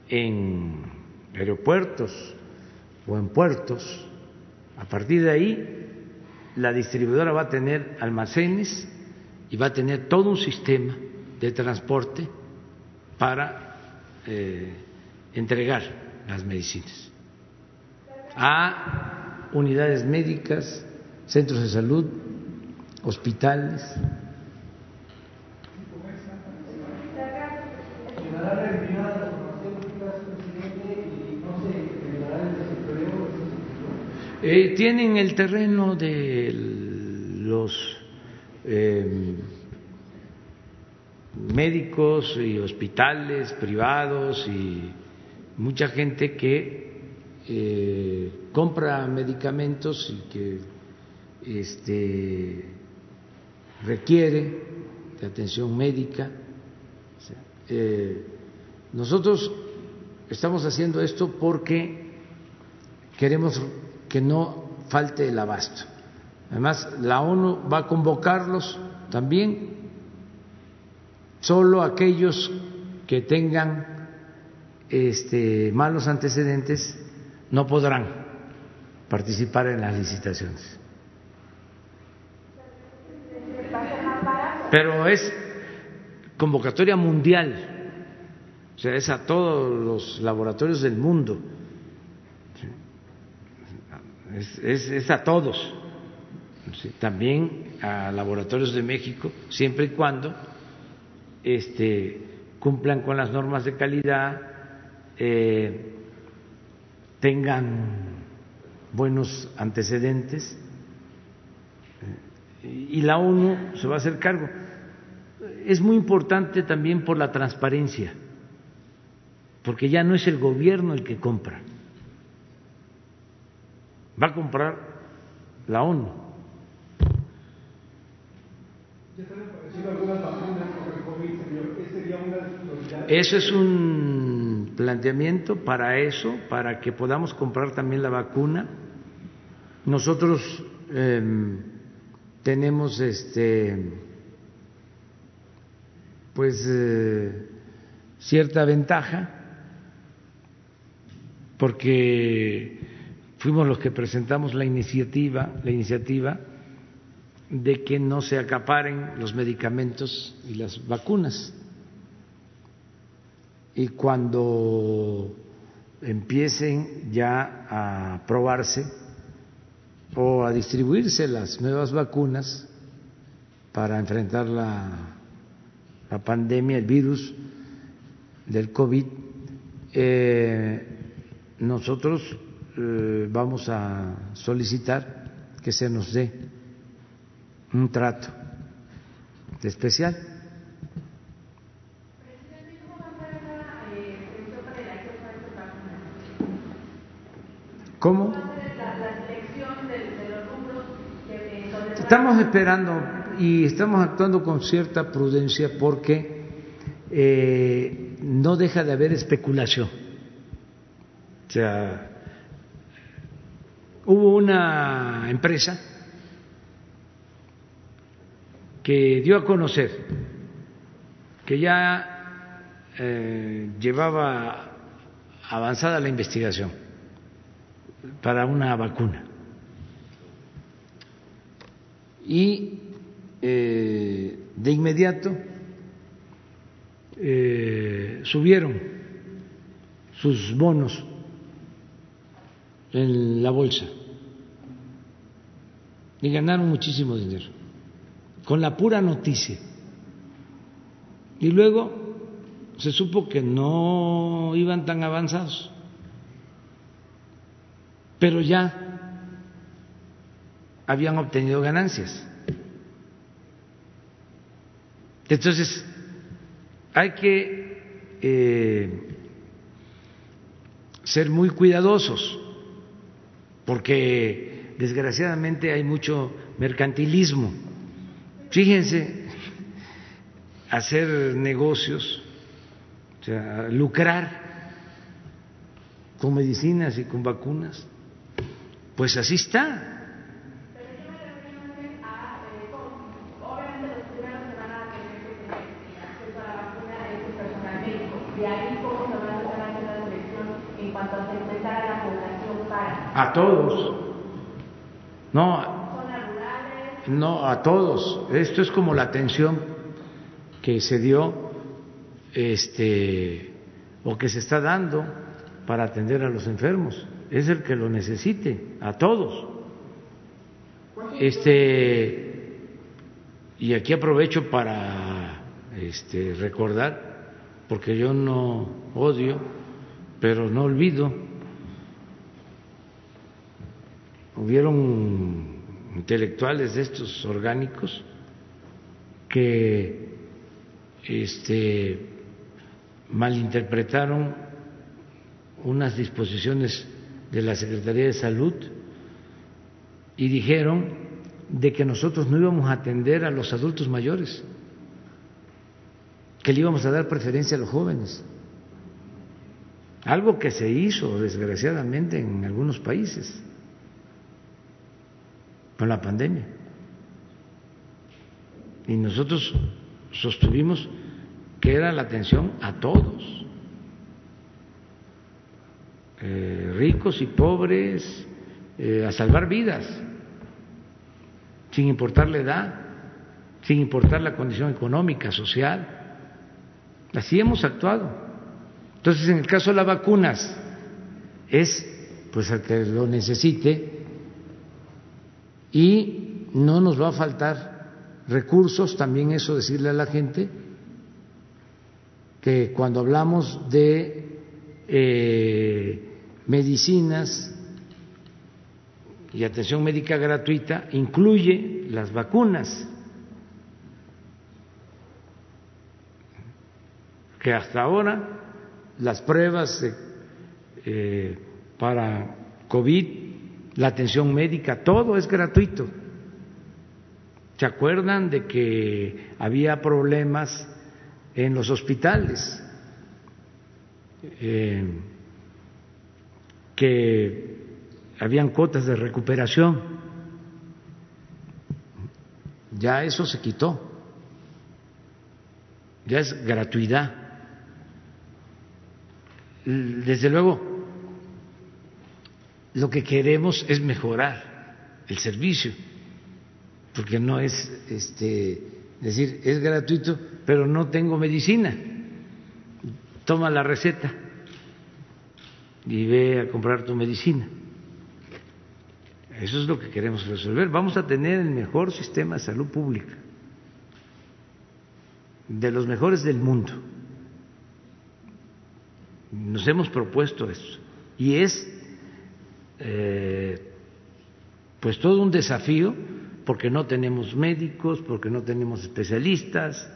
en aeropuertos o en puertos, a partir de ahí la distribuidora va a tener almacenes y va a tener todo un sistema de transporte para eh, entregar las medicinas a unidades médicas, centros de salud, hospitales. Eh, tienen el terreno de los eh, médicos y hospitales privados y mucha gente que eh, compra medicamentos y que este, requiere de atención médica. nosotros estamos haciendo esto porque queremos que no falte el abasto. Además, la ONU va a convocarlos también, solo aquellos que tengan este, malos antecedentes no podrán participar en las licitaciones. Pero es convocatoria mundial, o sea, es a todos los laboratorios del mundo es, a todos, también a laboratorios de México, siempre y cuando este, cumplan con las normas de calidad, eh, tengan buenos antecedentes eh, y la ONU se va a hacer cargo. Es muy importante también por la transparencia, porque ya no es el gobierno el que compra va a comprar la ONU. Eso es un planteamiento para eso, para que podamos comprar también la vacuna. Nosotros em, tenemos este pues eh, cierta ventaja porque fuimos los que presentamos la iniciativa, la iniciativa de que no se acaparen los medicamentos y las vacunas. Y cuando empiecen ya a probarse o a distribuirse las nuevas vacunas para enfrentar la, la pandemia, el virus del COVID, eh, nosotros eh, vamos a solicitar que se nos dé un trato especial. ¿Cómo? Estamos esperando y estamos actuando con cierta prudencia porque eh, no deja de haber especulación. O sea, hubo una empresa que dio a conocer que ya eh, llevaba avanzada la investigación para una vacuna. Y eh, de inmediato eh, subieron sus bonos en la bolsa y ganaron muchísimo dinero con la pura noticia. Y luego se supo que no iban tan avanzados, pero ya habían obtenido ganancias. Entonces, hay que eh, ser muy cuidadosos porque desgraciadamente hay mucho mercantilismo. Fíjense, hacer negocios, lucrar con medicinas y con vacunas, pues así está. a todos. No, No, a todos. Esto es como la atención que se dio este o que se está dando para atender a los enfermos. Es el que lo necesite, a todos. Este y aquí aprovecho para este, recordar, porque yo no odio, pero no olvido. Hubieron intelectuales de estos orgánicos que este, malinterpretaron unas disposiciones de la Secretaría de Salud y dijeron de que nosotros no íbamos a atender a los adultos mayores, que le íbamos a dar preferencia a los jóvenes. Algo que se hizo desgraciadamente en algunos países con la pandemia. Y nosotros sostuvimos que era la atención a todos, eh, ricos y pobres, eh, a salvar vidas, sin importar la edad, sin importar la condición económica, social. Así hemos actuado. Entonces, en el caso de las vacunas, es pues al que lo necesite y no nos va a faltar recursos, también eso decirle a la gente que cuando hablamos de eh, medicinas y atención médica gratuita, incluye las vacunas, que hasta ahora las pruebas eh, para COVID la atención médica, todo es gratuito. ¿Se acuerdan de que había problemas en los hospitales? Eh, que habían cuotas de recuperación. Ya eso se quitó. Ya es gratuidad. Desde luego, lo que queremos es mejorar el servicio, porque no es este, decir, es gratuito, pero no tengo medicina. Toma la receta y ve a comprar tu medicina. Eso es lo que queremos resolver. Vamos a tener el mejor sistema de salud pública, de los mejores del mundo. Nos hemos propuesto eso. Y es eh, pues todo un desafío porque no tenemos médicos, porque no tenemos especialistas,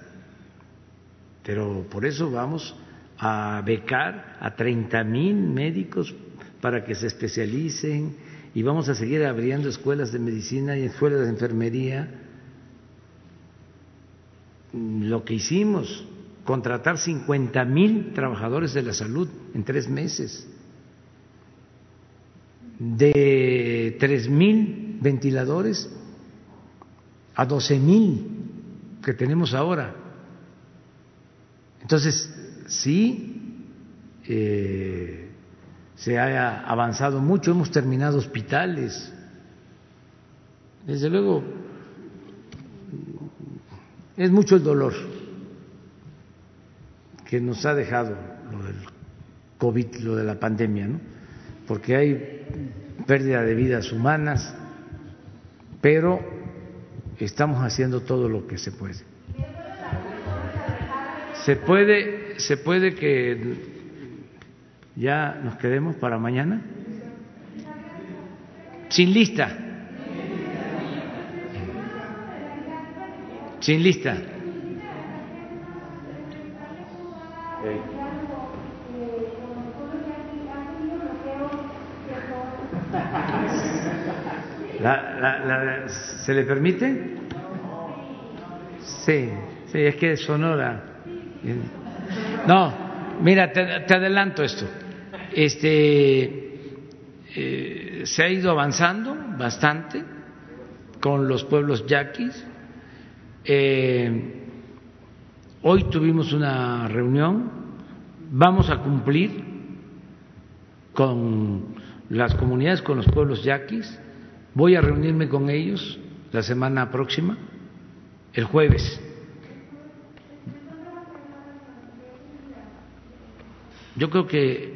pero por eso vamos a becar a 30 mil médicos para que se especialicen y vamos a seguir abriendo escuelas de medicina y escuelas de enfermería. Lo que hicimos, contratar 50 mil trabajadores de la salud en tres meses de tres mil ventiladores a doce mil que tenemos ahora. Entonces, sí, eh, se ha avanzado mucho, hemos terminado hospitales. Desde luego, es mucho el dolor que nos ha dejado lo del COVID, lo de la pandemia, ¿no? Porque hay pérdida de vidas humanas, pero estamos haciendo todo lo que se puede. Se puede, se puede que ya nos quedemos para mañana sin lista, sin lista. La, ¿Se le permite? Sí, sí, es que es Sonora. No, mira, te, adelanto esto. Este eh, se ha ido avanzando bastante con los pueblos yaquis. Eh, hoy tuvimos una reunión, vamos a cumplir con las comunidades, con los pueblos yaquis Voy a reunirme con ellos la semana próxima, el jueves. Yo creo que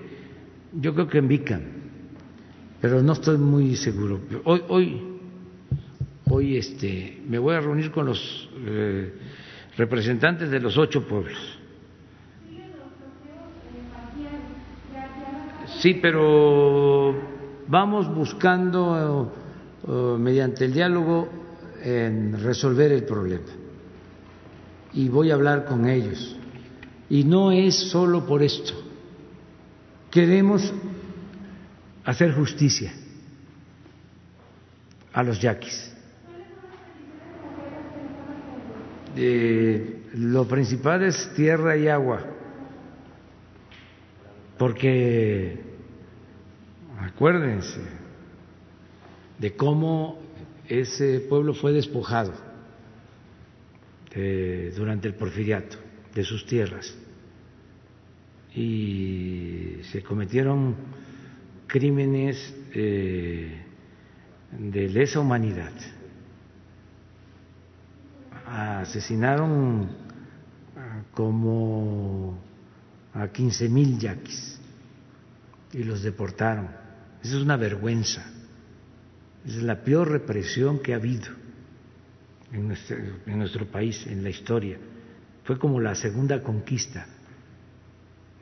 yo creo que en Vica, pero no estoy muy seguro. Hoy hoy hoy este me voy a reunir con los eh, representantes de los ocho pueblos. Sí, pero vamos buscando eh, mediante el diálogo en resolver el problema. Y voy a hablar con ellos. Y no es solo por esto. Queremos hacer justicia a los yaquis. Eh, lo principal es tierra y agua, porque acuérdense de cómo ese pueblo fue despojado durante el porfiriato de sus tierras y se cometieron crímenes eh, de lesa humanidad. Asesinaron como a quince mil yaquis y los deportaron. Esa es una vergüenza. Es la peor represión que ha habido en nuestro, país, en la historia. Fue como la segunda conquista,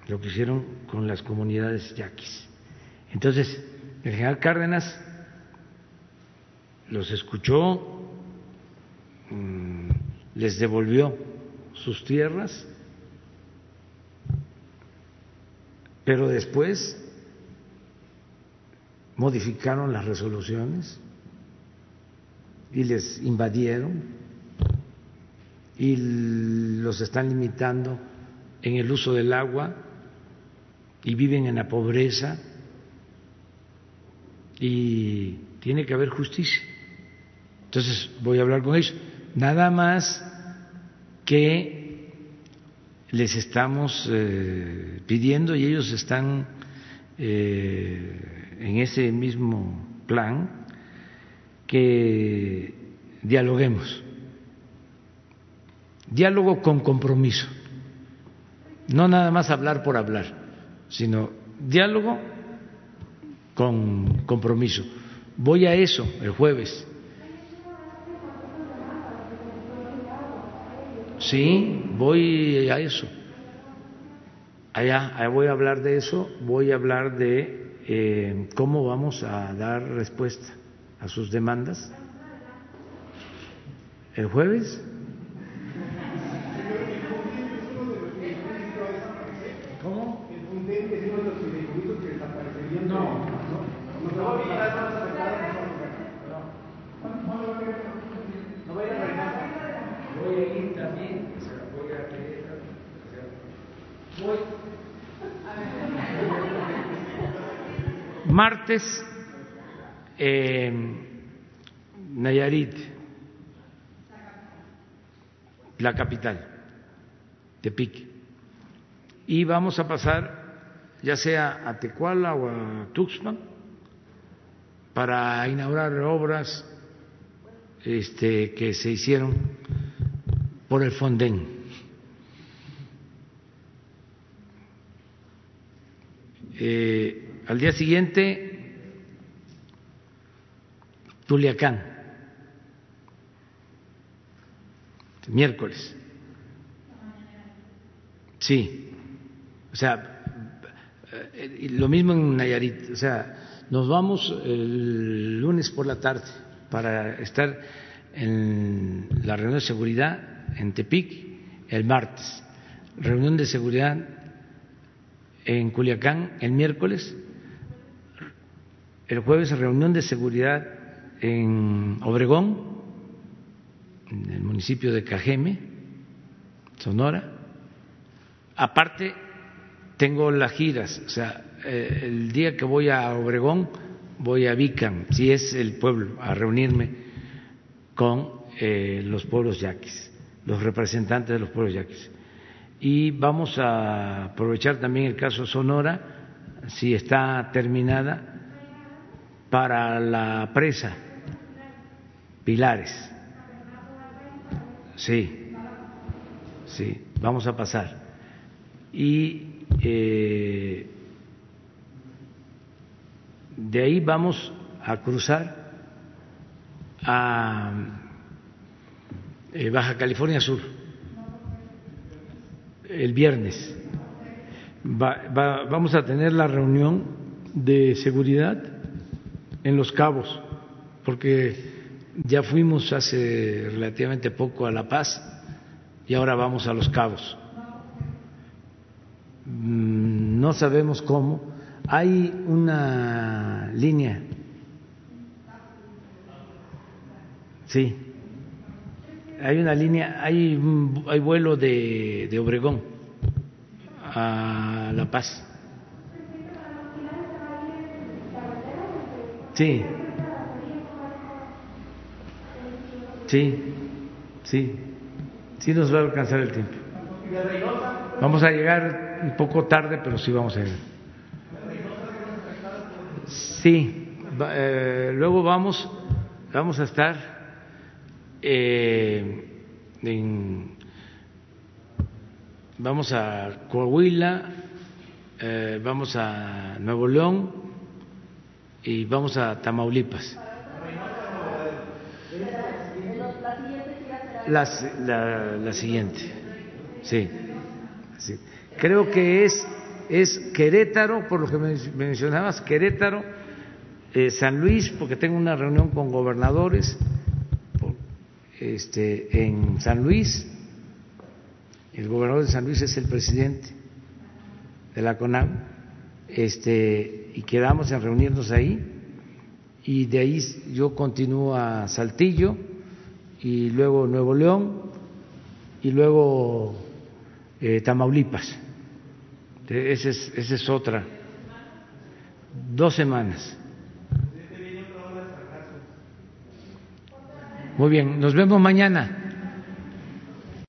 lo que hicieron con las comunidades yaquis. Entonces, el general Cárdenas los escuchó, mm, les devolvió sus tierras, pero después modificaron las resoluciones y les invadieron y los están limitando en el uso del agua y viven en la pobreza y tiene que haber justicia. Entonces voy a hablar con ellos. Nada más que les estamos eh, pidiendo y ellos están eh, en ese mismo plan que dialoguemos. Diálogo con compromiso. No nada más hablar por hablar, sino diálogo con compromiso. Voy a eso el jueves. Sí, voy a eso. Allá, allá voy a hablar de eso, voy a hablar de eh, cómo vamos a dar respuesta a sus demandas. ¿El jueves? ¿Cómo? No, no, no voy a Voy a ir también, voy a Voy Martes, Nayarit, la capital, Tepic. Y vamos a pasar ya sea a Tecuala o a Tuxpan para inaugurar obras este, que se hicieron por el Fonden. Eh, al día siguiente, Tuliacán, miércoles. Sí, o sea, eh, lo mismo en Nayarit, o sea, nos vamos el lunes por la tarde para estar en la reunión de seguridad en Tepic el martes, reunión de seguridad en Culiacán el miércoles. El jueves reunión de seguridad en Obregón, en el municipio de Cajeme, Sonora. Aparte, tengo las giras, o sea, eh, el día que voy a Obregón, voy a Vicam, si es el pueblo, a reunirme con eh, los pueblos yaquis, los representantes de los pueblos yaquis. Y vamos a aprovechar también el caso Sonora, si está terminada, para la presa pilares. Sí, sí, vamos a pasar. Y eh, de ahí vamos a cruzar a eh, Baja California Sur el viernes. vamos a tener la reunión de seguridad en Los Cabos, porque ya fuimos hace relativamente poco a La Paz y ahora vamos a Los Cabos. Mm, no sabemos cómo. Hay una línea. Sí. Hay una línea, hay, hay vuelo de, de Obregón a La Paz. Sí. Sí, sí, sí nos va a alcanzar el tiempo. Vamos a llegar un poco tarde, pero sí vamos a llegar. Sí, eh, luego vamos, vamos a estar eh, en, vamos a Coahuila, eh, vamos a Nuevo León, y vamos a Tamaulipas. La, la, siguiente, sí, sí. Creo que es, es Querétaro, por lo que mencionabas, Querétaro, eh, San Luis, porque tengo una reunión con gobernadores este, en San Luis. El gobernador de San Luis es el presidente de la CONAM. Este, y quedamos en reunirnos ahí y de ahí yo continúo a Saltillo y luego Nuevo León y luego eh, Tamaulipas. Esa es, esa es otra. Dos semanas. Muy bien, nos vemos mañana.